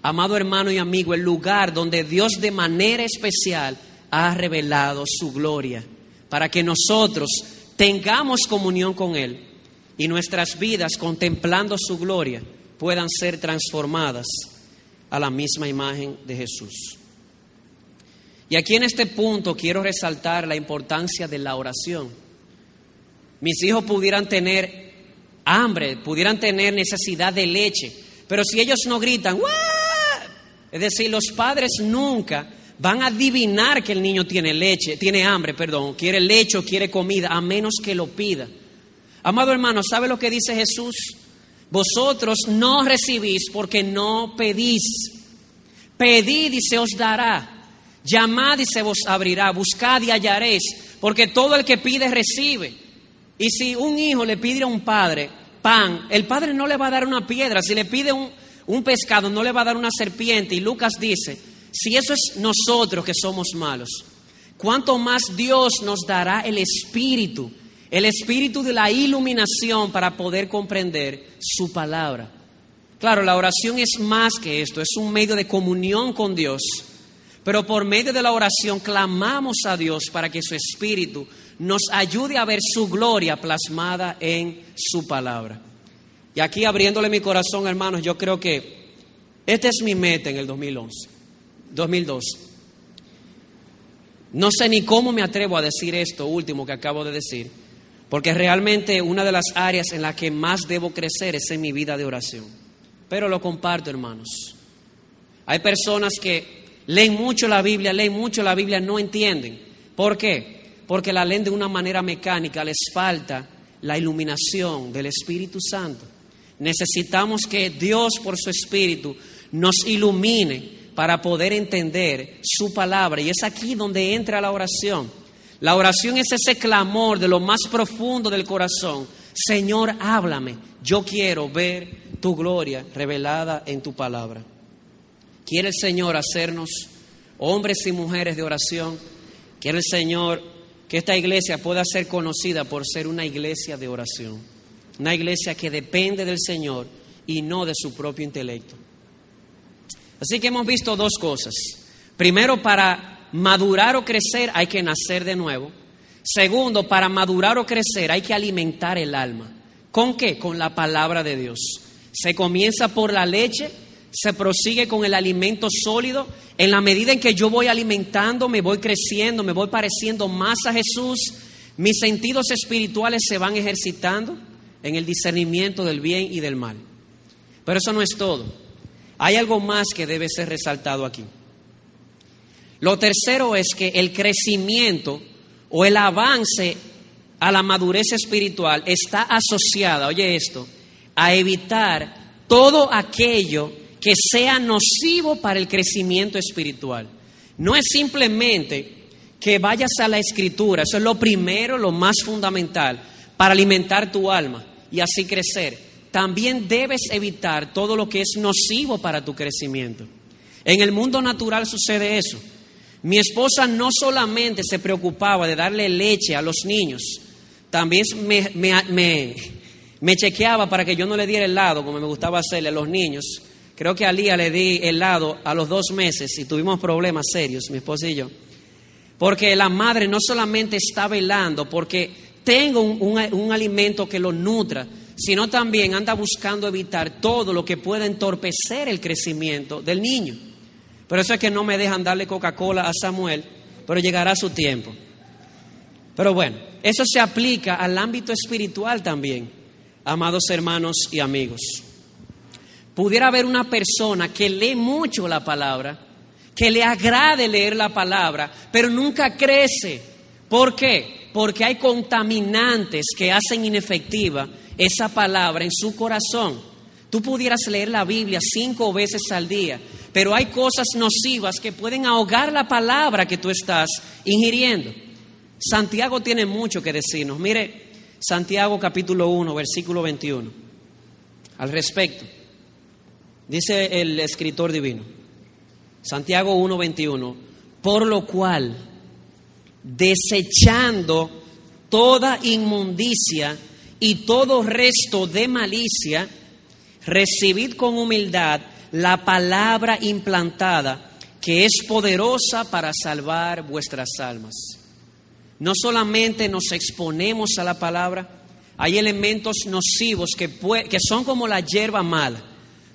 amado hermano y amigo, el lugar donde Dios de manera especial ha revelado su gloria, para que nosotros tengamos comunión con Él y nuestras vidas contemplando su gloria puedan ser transformadas a la misma imagen de Jesús. Y aquí en este punto quiero resaltar la importancia de la oración. Mis hijos pudieran tener hambre, pudieran tener necesidad de leche, pero si ellos no gritan, es decir, los padres nunca van a adivinar que el niño tiene leche, tiene hambre, perdón, quiere leche o quiere comida, a menos que lo pida. Amado hermano, ¿sabe lo que dice Jesús? Vosotros no recibís porque no pedís. Pedid y se os dará. Llamad y se os abrirá. Buscad y hallaréis. Porque todo el que pide recibe. Y si un hijo le pide a un padre pan, el padre no le va a dar una piedra. Si le pide un, un pescado, no le va a dar una serpiente. Y Lucas dice, si eso es nosotros que somos malos, ¿cuánto más Dios nos dará el Espíritu? el espíritu de la iluminación para poder comprender su palabra. Claro, la oración es más que esto, es un medio de comunión con Dios, pero por medio de la oración clamamos a Dios para que su espíritu nos ayude a ver su gloria plasmada en su palabra. Y aquí abriéndole mi corazón, hermanos, yo creo que esta es mi meta en el 2011, 2002. No sé ni cómo me atrevo a decir esto último que acabo de decir, porque realmente una de las áreas en las que más debo crecer es en mi vida de oración. Pero lo comparto, hermanos. Hay personas que leen mucho la Biblia, leen mucho la Biblia, no entienden. ¿Por qué? Porque la leen de una manera mecánica, les falta la iluminación del Espíritu Santo. Necesitamos que Dios por su Espíritu nos ilumine para poder entender su palabra. Y es aquí donde entra la oración. La oración es ese clamor de lo más profundo del corazón. Señor, háblame. Yo quiero ver tu gloria revelada en tu palabra. Quiere el Señor hacernos hombres y mujeres de oración. Quiere el Señor que esta iglesia pueda ser conocida por ser una iglesia de oración. Una iglesia que depende del Señor y no de su propio intelecto. Así que hemos visto dos cosas. Primero, para madurar o crecer hay que nacer de nuevo. Segundo, para madurar o crecer hay que alimentar el alma. ¿Con qué? Con la palabra de Dios. Se comienza por la leche, se prosigue con el alimento sólido. En la medida en que yo voy alimentando, me voy creciendo, me voy pareciendo más a Jesús, mis sentidos espirituales se van ejercitando en el discernimiento del bien y del mal. Pero eso no es todo. Hay algo más que debe ser resaltado aquí. Lo tercero es que el crecimiento o el avance a la madurez espiritual está asociada, oye esto, a evitar todo aquello que sea nocivo para el crecimiento espiritual. No es simplemente que vayas a la escritura, eso es lo primero, lo más fundamental para alimentar tu alma y así crecer. También debes evitar todo lo que es nocivo para tu crecimiento. En el mundo natural sucede eso. Mi esposa no solamente se preocupaba de darle leche a los niños, también me, chequeaba para que yo no le diera helado, como me gustaba hacerle a los niños. Creo que a Lía le di helado a los dos meses y tuvimos problemas serios, mi esposa y yo. Porque la madre no solamente está velando porque tengo un alimento que lo nutra, sino también anda buscando evitar todo lo que pueda entorpecer el crecimiento del niño. Por eso es que no me dejan darle Coca-Cola a Samuel, pero llegará su tiempo. Pero bueno, eso se aplica al ámbito espiritual también, amados hermanos y amigos. Pudiera haber una persona que lee mucho la palabra, que le agrade leer la palabra, pero nunca crece. ¿Por qué? Porque hay contaminantes que hacen inefectiva esa palabra en su corazón. Tú pudieras leer la Biblia cinco veces al día, pero hay cosas nocivas que pueden ahogar la palabra que tú estás ingiriendo. Santiago tiene mucho que decirnos. Mire, Santiago capítulo 1, versículo 21. Al respecto, dice el escritor divino, Santiago 1, 21, por lo cual, desechando toda inmundicia y todo resto de malicia, recibid con humildad la palabra implantada que es poderosa para salvar vuestras almas. No solamente nos exponemos a la palabra, hay elementos nocivos que, que son como la hierba mala.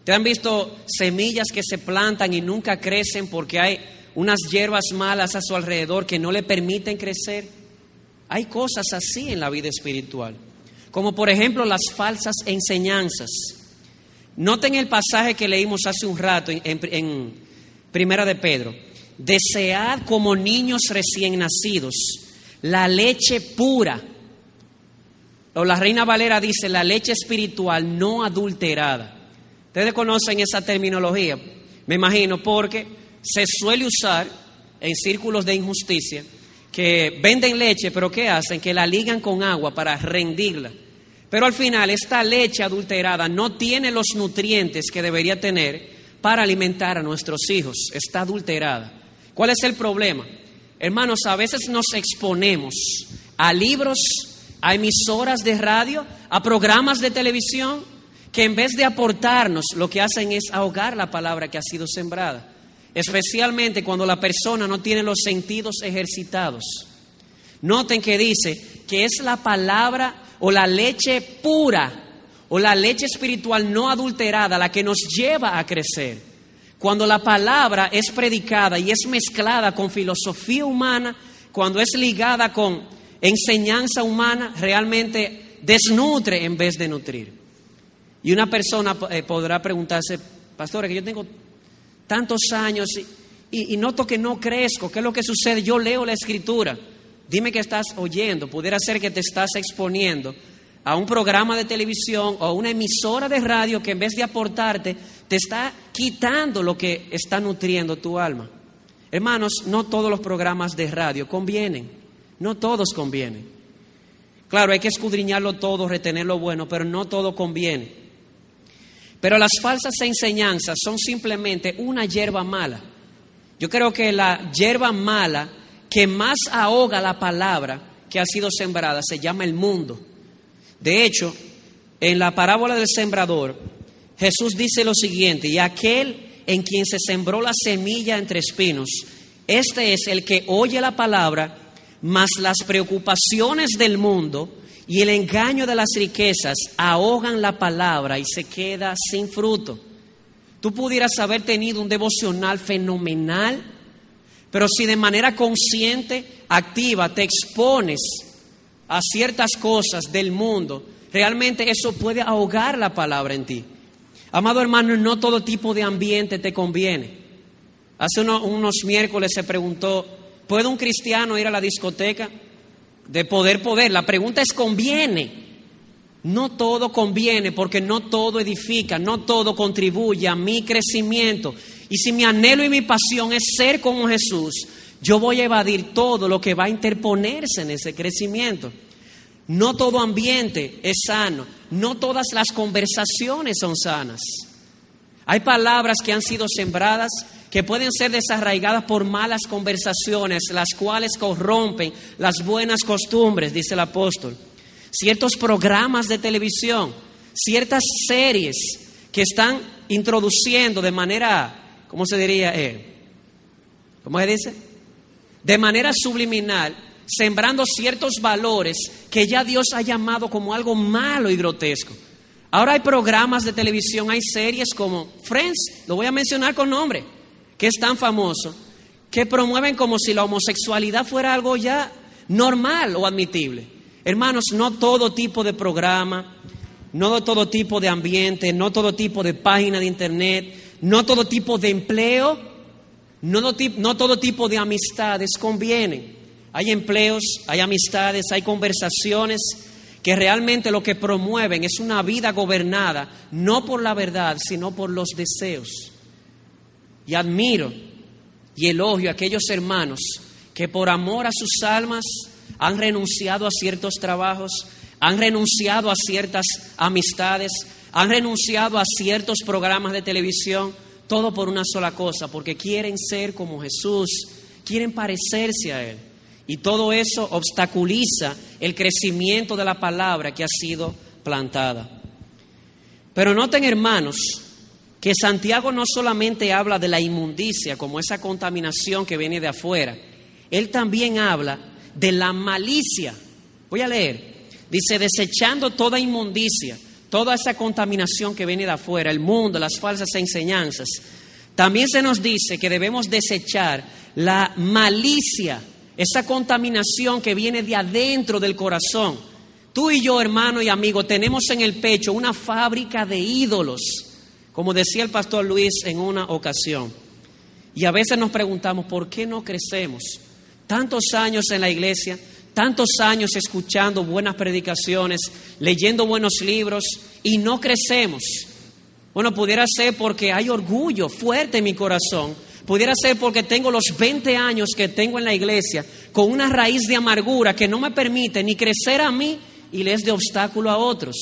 ¿Te han visto semillas que se plantan y nunca crecen porque hay unas hierbas malas a su alrededor que no le permiten crecer? Hay cosas así en la vida espiritual, como por ejemplo las falsas enseñanzas. Noten el pasaje que leímos hace un rato en, Primera de Pedro. Desead como niños recién nacidos la leche pura. O la Reina Valera dice la leche espiritual no adulterada. Ustedes conocen esa terminología, me imagino, porque se suele usar en círculos de injusticia que venden leche, pero ¿qué hacen? Que la ligan con agua para rendirla. Pero al final esta leche adulterada no tiene los nutrientes que debería tener para alimentar a nuestros hijos. Está adulterada. ¿Cuál es el problema? Hermanos, a veces nos exponemos a libros, a emisoras de radio, a programas de televisión, que en vez de aportarnos, lo que hacen es ahogar la palabra que ha sido sembrada. Especialmente cuando la persona no tiene los sentidos ejercitados. Noten que dice que es la palabra o la leche pura o la leche espiritual no adulterada la que nos lleva a crecer. Cuando la palabra es predicada y es mezclada con filosofía humana, cuando es ligada con enseñanza humana, realmente desnutre en vez de nutrir. Y una persona eh, podrá preguntarse, pastor, que yo tengo tantos años y, noto que no crezco, ¿qué es lo que sucede? Yo leo la escritura, Dime que estás oyendo. Pudiera ser que te estás exponiendo a un programa de televisión o a una emisora de radio que en vez de aportarte, te está quitando lo que está nutriendo tu alma. Hermanos, no todos los programas de radio convienen. No todos convienen. Claro, hay que escudriñarlo todo, retener lo bueno, pero no todo conviene. Pero las falsas enseñanzas son simplemente una hierba mala. Yo creo que la hierba mala que más ahoga la palabra que ha sido sembrada se llama el mundo. De hecho, en la parábola del sembrador, Jesús dice lo siguiente, y aquel en quien se sembró la semilla entre espinos, este es el que oye la palabra, mas las preocupaciones del mundo y el engaño de las riquezas ahogan la palabra y se queda sin fruto. Tú pudieras haber tenido un devocional fenomenal, pero si de manera consciente, activa, te expones a ciertas cosas del mundo, realmente eso puede ahogar la palabra en ti. Amado hermano, no todo tipo de ambiente te conviene. Hace unos miércoles se preguntó, ¿puede un cristiano ir a la discoteca? De poder, poder. La pregunta es, ¿conviene? No todo conviene porque no todo edifica, no todo contribuye a mi crecimiento. Y si mi anhelo y mi pasión es ser como Jesús, yo voy a evadir todo lo que va a interponerse en ese crecimiento. No todo ambiente es sano, no todas las conversaciones son sanas. Hay palabras que han sido sembradas que pueden ser desarraigadas por malas conversaciones, las cuales corrompen las buenas costumbres, dice el apóstol. Ciertos programas de televisión, ciertas series que están introduciendo de manera ¿cómo se diría? Eh, ¿Cómo se dice? De manera subliminal, sembrando ciertos valores que ya Dios ha llamado como algo malo y grotesco. Ahora hay programas de televisión, hay series como Friends, lo voy a mencionar con nombre, que es tan famoso, que promueven como si la homosexualidad fuera algo ya normal o admitible. Hermanos, no todo tipo de programa, no todo tipo de ambiente, no todo tipo de página de internet, no todo tipo de empleo No, todo tipo de amistades convienen. Hay empleos, hay amistades, hay conversaciones que realmente lo que promueven es una vida gobernada no por la verdad, sino por los deseos. Y admiro y elogio a aquellos hermanos que por amor a sus almas han renunciado a ciertos trabajos, han renunciado a ciertas amistades, han renunciado a ciertos programas de televisión, todo por una sola cosa, porque quieren ser como Jesús, quieren parecerse a Él. Y todo eso obstaculiza el crecimiento de la palabra que ha sido plantada. Pero noten, hermanos, que Santiago no solamente habla de la inmundicia, como esa contaminación que viene de afuera, él también habla de la malicia. Voy a leer. Dice, desechando toda inmundicia, toda esa contaminación que viene de afuera, el mundo, las falsas enseñanzas. También se nos dice que debemos desechar la malicia, esa contaminación que viene de adentro del corazón. Tú y yo, hermano y amigo, tenemos en el pecho una fábrica de ídolos, como decía el pastor Luis en una ocasión. Y a veces nos preguntamos, ¿por qué no crecemos? Tantos años en la iglesia, tantos años escuchando buenas predicaciones, leyendo buenos libros y no crecemos. Bueno, pudiera ser porque hay orgullo fuerte en mi corazón. Pudiera ser porque tengo los 20 años que tengo en la iglesia con una raíz de amargura que no me permite ni crecer a mí y les de obstáculo a otros.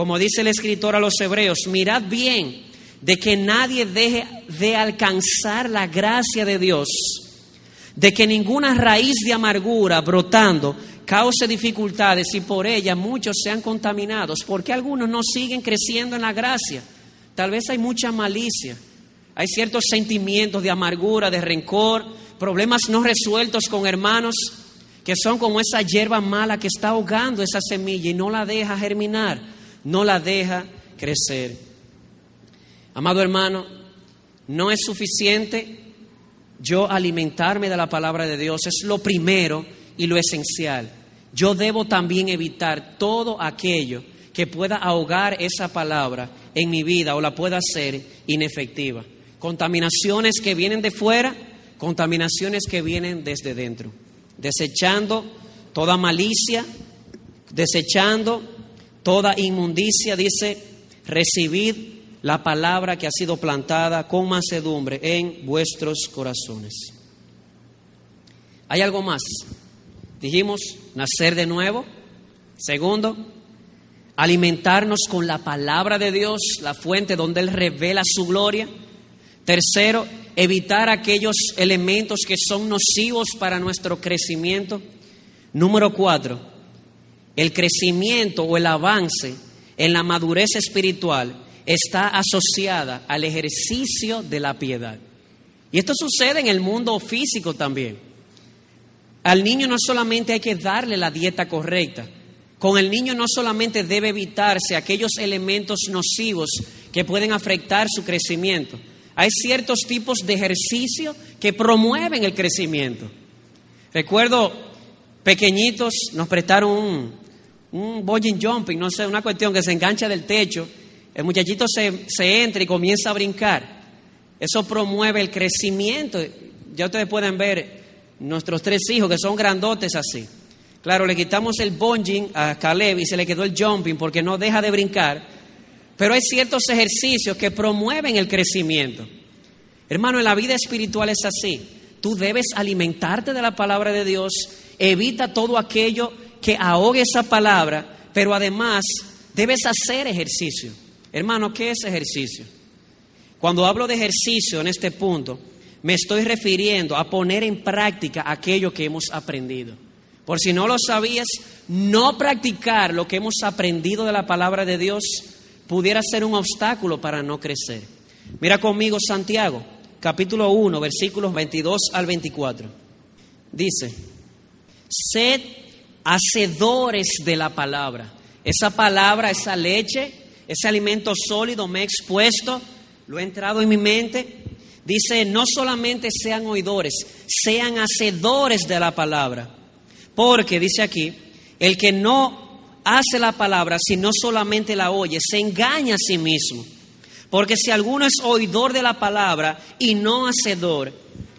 Como dice el escritor a los hebreos, mirad bien de que nadie deje de alcanzar la gracia de Dios de que ninguna raíz de amargura brotando cause dificultades y por ella muchos sean contaminados. porque algunos no siguen creciendo en la gracia? Tal vez hay mucha malicia, hay ciertos sentimientos de amargura, de rencor, problemas no resueltos con hermanos que son como esa hierba mala que está ahogando esa semilla y no la deja germinar, no la deja crecer. Amado hermano, no es suficiente yo alimentarme de la palabra de Dios es lo primero y lo esencial. Yo debo también evitar todo aquello que pueda ahogar esa palabra en mi vida o la pueda hacer inefectiva. Contaminaciones que vienen de fuera, contaminaciones que vienen desde dentro. Desechando toda malicia, desechando toda inmundicia, dice, recibid la palabra que ha sido plantada con mansedumbre en vuestros corazones. ¿Hay algo más? Dijimos, nacer de nuevo. Segundo, alimentarnos con la palabra de Dios, la fuente donde Él revela su gloria. Tercero, evitar aquellos elementos que son nocivos para nuestro crecimiento. Número cuatro, el crecimiento o el avance en la madurez espiritual está asociada al ejercicio de la piedad. Y esto sucede en el mundo físico también. Al niño no solamente hay que darle la dieta correcta, con el niño no solamente debe evitarse aquellos elementos nocivos que pueden afectar su crecimiento. Hay ciertos tipos de ejercicio que promueven el crecimiento. Recuerdo, pequeñitos nos prestaron un, un jumping, no sé, una cuestión que se engancha del techo el muchachito se, se entra y comienza a brincar. Eso promueve el crecimiento. Ya ustedes pueden ver nuestros tres hijos que son grandotes así. Claro, le quitamos el bungee a Caleb y se le quedó el jumping porque no deja de brincar. Pero hay ciertos ejercicios que promueven el crecimiento. Hermano, en la vida espiritual es así. Tú debes alimentarte de la palabra de Dios. Evita todo aquello que ahogue esa palabra, pero además debes hacer ejercicio. Hermano, ¿qué es ejercicio? Cuando hablo de ejercicio en este punto, me estoy refiriendo a poner en práctica aquello que hemos aprendido. Por si no lo sabías, no practicar lo que hemos aprendido de la palabra de Dios pudiera ser un obstáculo para no crecer. Mira conmigo Santiago, capítulo 1, versículos 22 al 24. Dice, sed hacedores de la palabra. Esa palabra, esa leche ese alimento sólido me he expuesto, lo he entrado en mi mente. Dice, no solamente sean oidores, sean hacedores de la palabra. Porque, dice aquí, el que no hace la palabra, sino solamente la oye, se engaña a sí mismo. Porque si alguno es oidor de la palabra y no hacedor,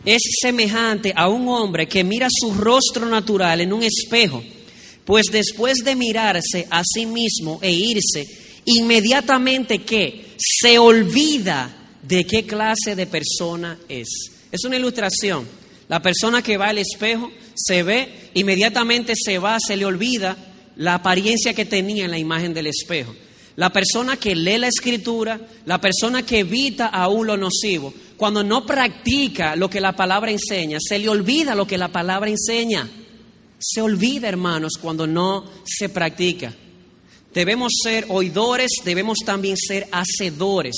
es semejante a un hombre que mira su rostro natural en un espejo, pues después de mirarse a sí mismo e irse, inmediatamente que se olvida de qué clase de persona es. Es una ilustración. La persona que va al espejo se ve, inmediatamente se va, se le olvida la apariencia que tenía en la imagen del espejo. La persona que lee la escritura, la persona que evita aún lo nocivo, cuando no practica lo que la palabra enseña, se le olvida lo que la palabra enseña. Se olvida, hermanos, cuando no se practica. Debemos ser oidores, debemos también ser hacedores.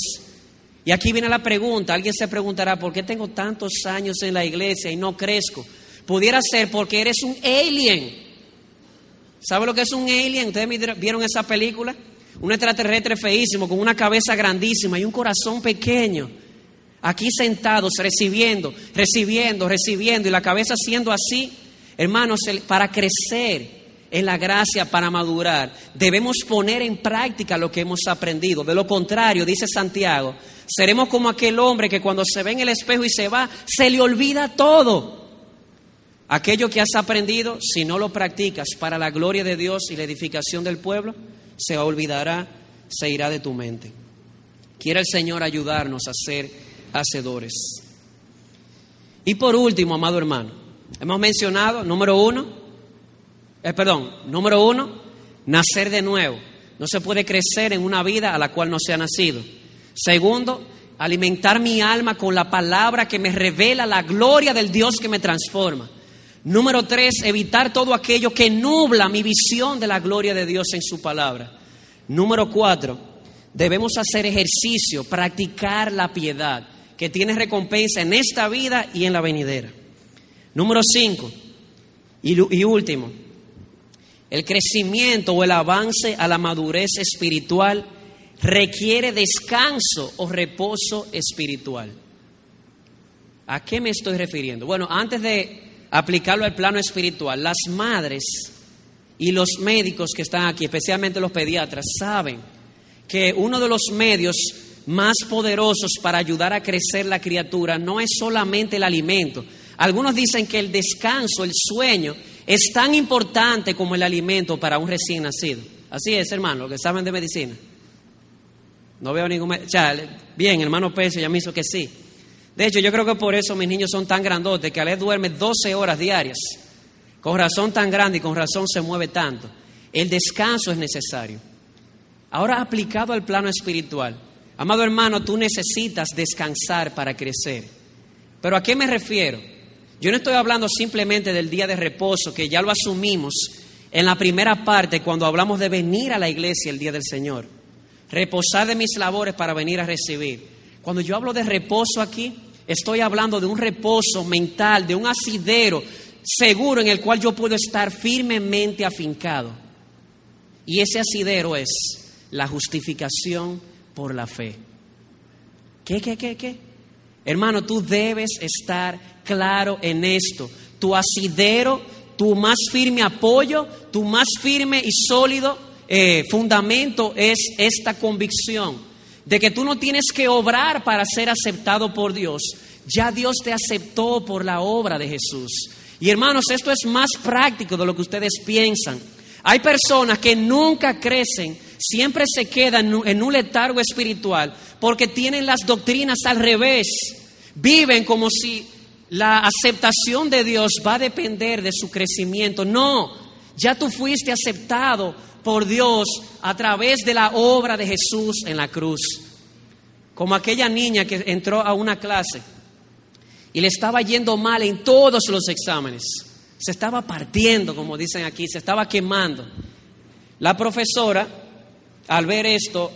Y aquí viene la pregunta, alguien se preguntará, ¿por qué tengo tantos años en la iglesia y no crezco? Pudiera ser porque eres un alien. ¿Sabe lo que es un alien? ¿Ustedes vieron esa película? Un extraterrestre feísimo, con una cabeza grandísima y un corazón pequeño. Aquí sentados, recibiendo, recibiendo, recibiendo, y la cabeza siendo así. Hermanos, para crecer en la gracia, para madurar, debemos poner en práctica lo que hemos aprendido. De lo contrario, dice Santiago, seremos como aquel hombre que cuando se ve en el espejo y se va, se le olvida todo. Aquello que has aprendido, si no lo practicas para la gloria de Dios y la edificación del pueblo, se olvidará, se irá de tu mente. Quiere el Señor ayudarnos a ser hacedores. Y por último, amado hermano, hemos mencionado, número uno, eh, perdón, número uno, nacer de nuevo. No se puede crecer en una vida a la cual no se ha nacido. Segundo, alimentar mi alma con la palabra que me revela la gloria del Dios que me transforma. Número tres, evitar todo aquello que nubla mi visión de la gloria de Dios en su palabra. Número cuatro, debemos hacer ejercicio, practicar la piedad, que tiene recompensa en esta vida y en la venidera. Número cinco, y, y último, el crecimiento o el avance a la madurez espiritual requiere descanso o reposo espiritual. ¿A qué me estoy refiriendo? Bueno, antes de aplicarlo al plano espiritual. Las madres y los médicos que están aquí, especialmente los pediatras, saben que uno de los medios más poderosos para ayudar a crecer la criatura no es solamente el alimento. Algunos dicen que el descanso, el sueño, es tan importante como el alimento para un recién nacido. Así es, hermano, lo que saben de medicina. No veo ningún... bien, hermano Pérez ya me hizo que sí. De hecho, yo creo que por eso mis niños son tan grandotes, que Alex duerme 12 horas diarias. Con razón tan grande y con razón se mueve tanto. El descanso es necesario. Ahora aplicado al plano espiritual. Amado hermano, tú necesitas descansar para crecer. Pero ¿a qué me refiero? Yo no estoy hablando simplemente del día de reposo, que ya lo asumimos en la primera parte cuando hablamos de venir a la iglesia el día del Señor. Reposar de mis labores para venir a recibir. Cuando yo hablo de reposo aquí, estoy hablando de un reposo mental, de un asidero seguro en el cual yo puedo estar firmemente afincado. Y ese asidero es la justificación por la fe. ¿Qué, qué, qué, qué? Hermano, tú debes estar claro en esto. Tu asidero, tu más firme apoyo, tu más firme y sólido eh, fundamento es esta convicción de que tú no tienes que obrar para ser aceptado por Dios. Ya Dios te aceptó por la obra de Jesús. Y hermanos, esto es más práctico de lo que ustedes piensan. Hay personas que nunca crecen, siempre se quedan en un letargo espiritual porque tienen las doctrinas al revés. Viven como si la aceptación de Dios va a depender de su crecimiento. No, ya tú fuiste aceptado por Dios a través de la obra de Jesús en la cruz. Como aquella niña que entró a una clase y le estaba yendo mal en todos los exámenes. Se estaba partiendo, como dicen aquí, se estaba quemando. La profesora, al ver esto,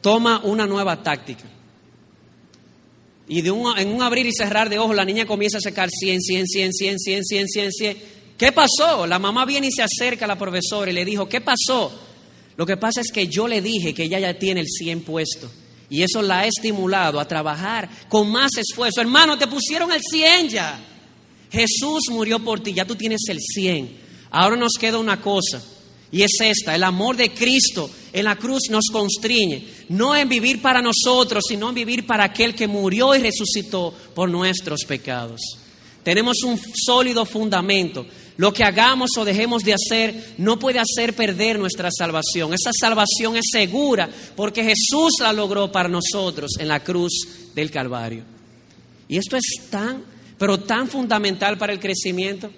toma una nueva táctica. Y de en un abrir y cerrar de ojos, la niña comienza a sacar 100, 100, 100, 100, 100, 100, 100, 100. ¿Qué pasó? La mamá viene y se acerca a la profesora y le dijo, ¿qué pasó? Lo que pasa es que yo le dije que ella ya tiene el 100 puesto. Y eso la ha estimulado a trabajar con más esfuerzo. Hermano, te pusieron el 100 ya. Jesús murió por ti, ya tú tienes el 100. Ahora nos queda una cosa. Y es esta, el amor de Cristo en la cruz nos constriñe, no en vivir para nosotros, sino en vivir para aquel que murió y resucitó por nuestros pecados. Tenemos un sólido fundamento. Lo que hagamos o dejemos de hacer no puede hacer perder nuestra salvación. Esa salvación es segura porque Jesús la logró para nosotros en la cruz del Calvario. Y esto es tan, pero tan fundamental para el crecimiento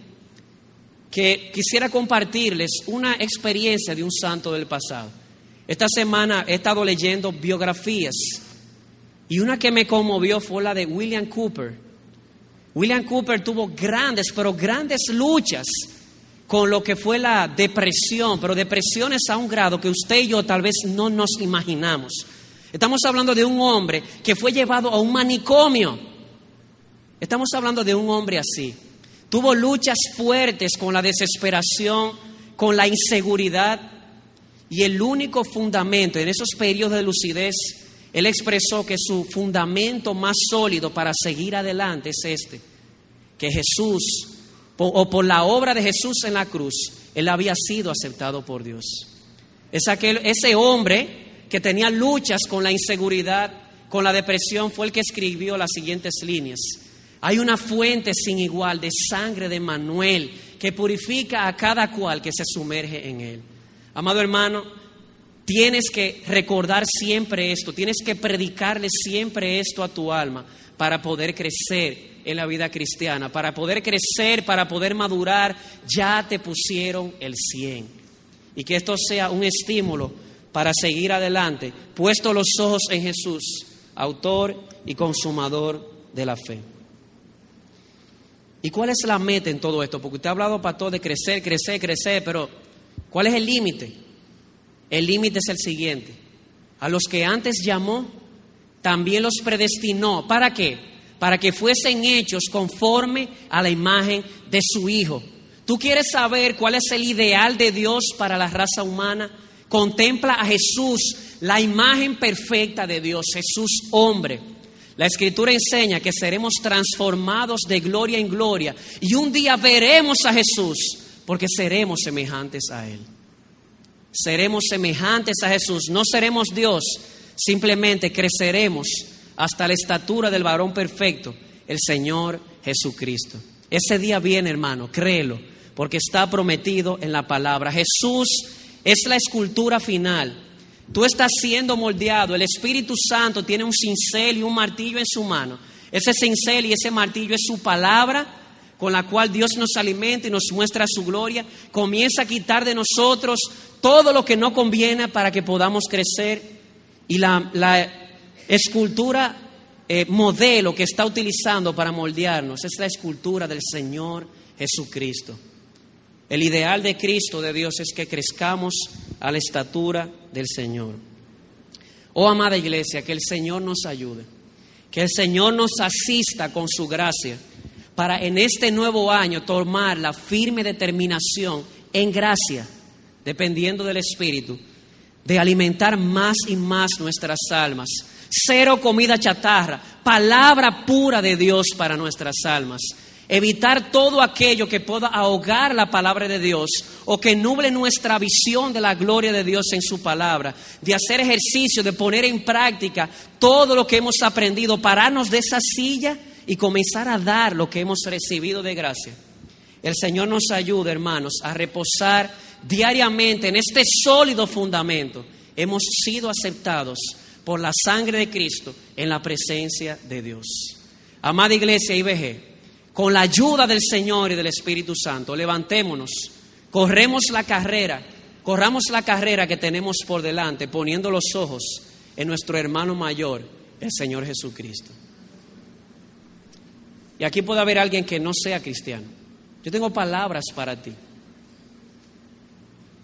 que quisiera compartirles una experiencia de un santo del pasado. Esta semana he estado leyendo biografías y una que me conmovió fue la de William Cooper. William Cooper tuvo grandes, pero grandes luchas con lo que fue la depresión, pero depresiones a un grado que usted y yo tal vez no nos imaginamos. Estamos hablando de un hombre que fue llevado a un manicomio. Estamos hablando de un hombre así. Tuvo luchas fuertes con la desesperación, con la inseguridad y el único fundamento en esos periodos de lucidez, él expresó que su fundamento más sólido para seguir adelante es este, que Jesús, o por la obra de Jesús en la cruz, él había sido aceptado por Dios. Es aquel, ese hombre que tenía luchas con la inseguridad, con la depresión, fue el que escribió las siguientes líneas. Hay una fuente sin igual de sangre de Manuel que purifica a cada cual que se sumerge en él. Amado hermano, tienes que recordar siempre esto, tienes que predicarle siempre esto a tu alma para poder crecer en la vida cristiana, para poder crecer, para poder madurar, ya te pusieron el 100. Y que esto sea un estímulo para seguir adelante, puesto los ojos en Jesús, autor y consumador de la fe. ¿Y cuál es la meta en todo esto? Porque usted ha hablado, pastor, de crecer, crecer, crecer, pero ¿cuál es el límite? El límite es el siguiente. A los que antes llamó, también los predestinó. ¿Para qué? Para que fuesen hechos conforme a la imagen de su Hijo. ¿Tú quieres saber cuál es el ideal de Dios para la raza humana? Contempla a Jesús, la imagen perfecta de Dios, Jesús hombre. La escritura enseña que seremos transformados de gloria en gloria y un día veremos a Jesús porque seremos semejantes a Él. Seremos semejantes a Jesús, no seremos Dios, simplemente creceremos hasta la estatura del varón perfecto, el Señor Jesucristo. Ese día viene, hermano, créelo, porque está prometido en la palabra. Jesús es la escultura final Tú estás siendo moldeado. El Espíritu Santo tiene un cincel y un martillo en su mano. Ese cincel y ese martillo es su palabra con la cual Dios nos alimenta y nos muestra su gloria. Comienza a quitar de nosotros todo lo que no conviene para que podamos crecer. Y la, escultura eh, modelo que está utilizando para moldearnos es la escultura del Señor Jesucristo. El ideal de Cristo, de Dios, es que crezcamos a la estatura del Señor. Oh amada iglesia, que el Señor nos ayude, que el Señor nos asista con su gracia para en este nuevo año tomar la firme determinación en gracia, dependiendo del Espíritu, de alimentar más y más nuestras almas. Cero comida chatarra, palabra pura de Dios para nuestras almas Evitar todo aquello que pueda ahogar la palabra de Dios o que nuble nuestra visión de la gloria de Dios en su palabra. De hacer ejercicio, de poner en práctica todo lo que hemos aprendido, pararnos de esa silla y comenzar a dar lo que hemos recibido de gracia. El Señor nos ayuda, hermanos, a reposar diariamente en este sólido fundamento. Hemos sido aceptados por la sangre de Cristo en la presencia de Dios. Amada iglesia IBG con la ayuda del Señor y del Espíritu Santo, levantémonos, corremos la carrera, corramos la carrera que tenemos por delante, poniendo los ojos en nuestro hermano mayor, el Señor Jesucristo. Aquí puede haber alguien que no sea cristiano. Yo tengo palabras para ti.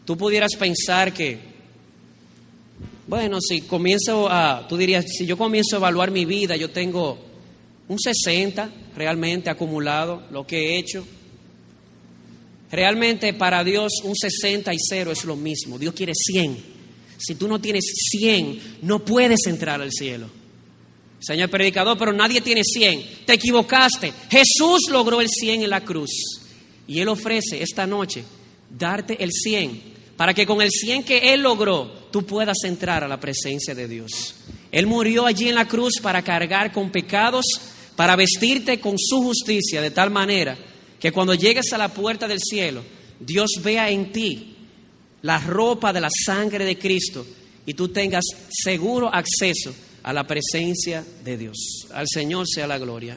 Tú pudieras pensar que, bueno, si comienzo a, tú dirías, si yo comienzo a evaluar mi vida, yo tengo un 60, realmente acumulado, lo que he hecho. Realmente para Dios un 60 y 0 es lo mismo. Dios quiere 100. Si tú no tienes 100, no puedes entrar al cielo. Señor predicador, pero nadie tiene 100. Te equivocaste. Jesús logró el 100 en la cruz. Y Él ofrece esta noche darte el 100 para que con el 100 que Él logró, tú puedas entrar a la presencia de Dios. Él murió allí en la cruz para cargar con pecados, para vestirte con su justicia, de tal manera que cuando llegues a la puerta del cielo, Dios vea en ti la ropa de la sangre de Cristo y tú tengas seguro acceso a la presencia de Dios. Al Señor sea la gloria.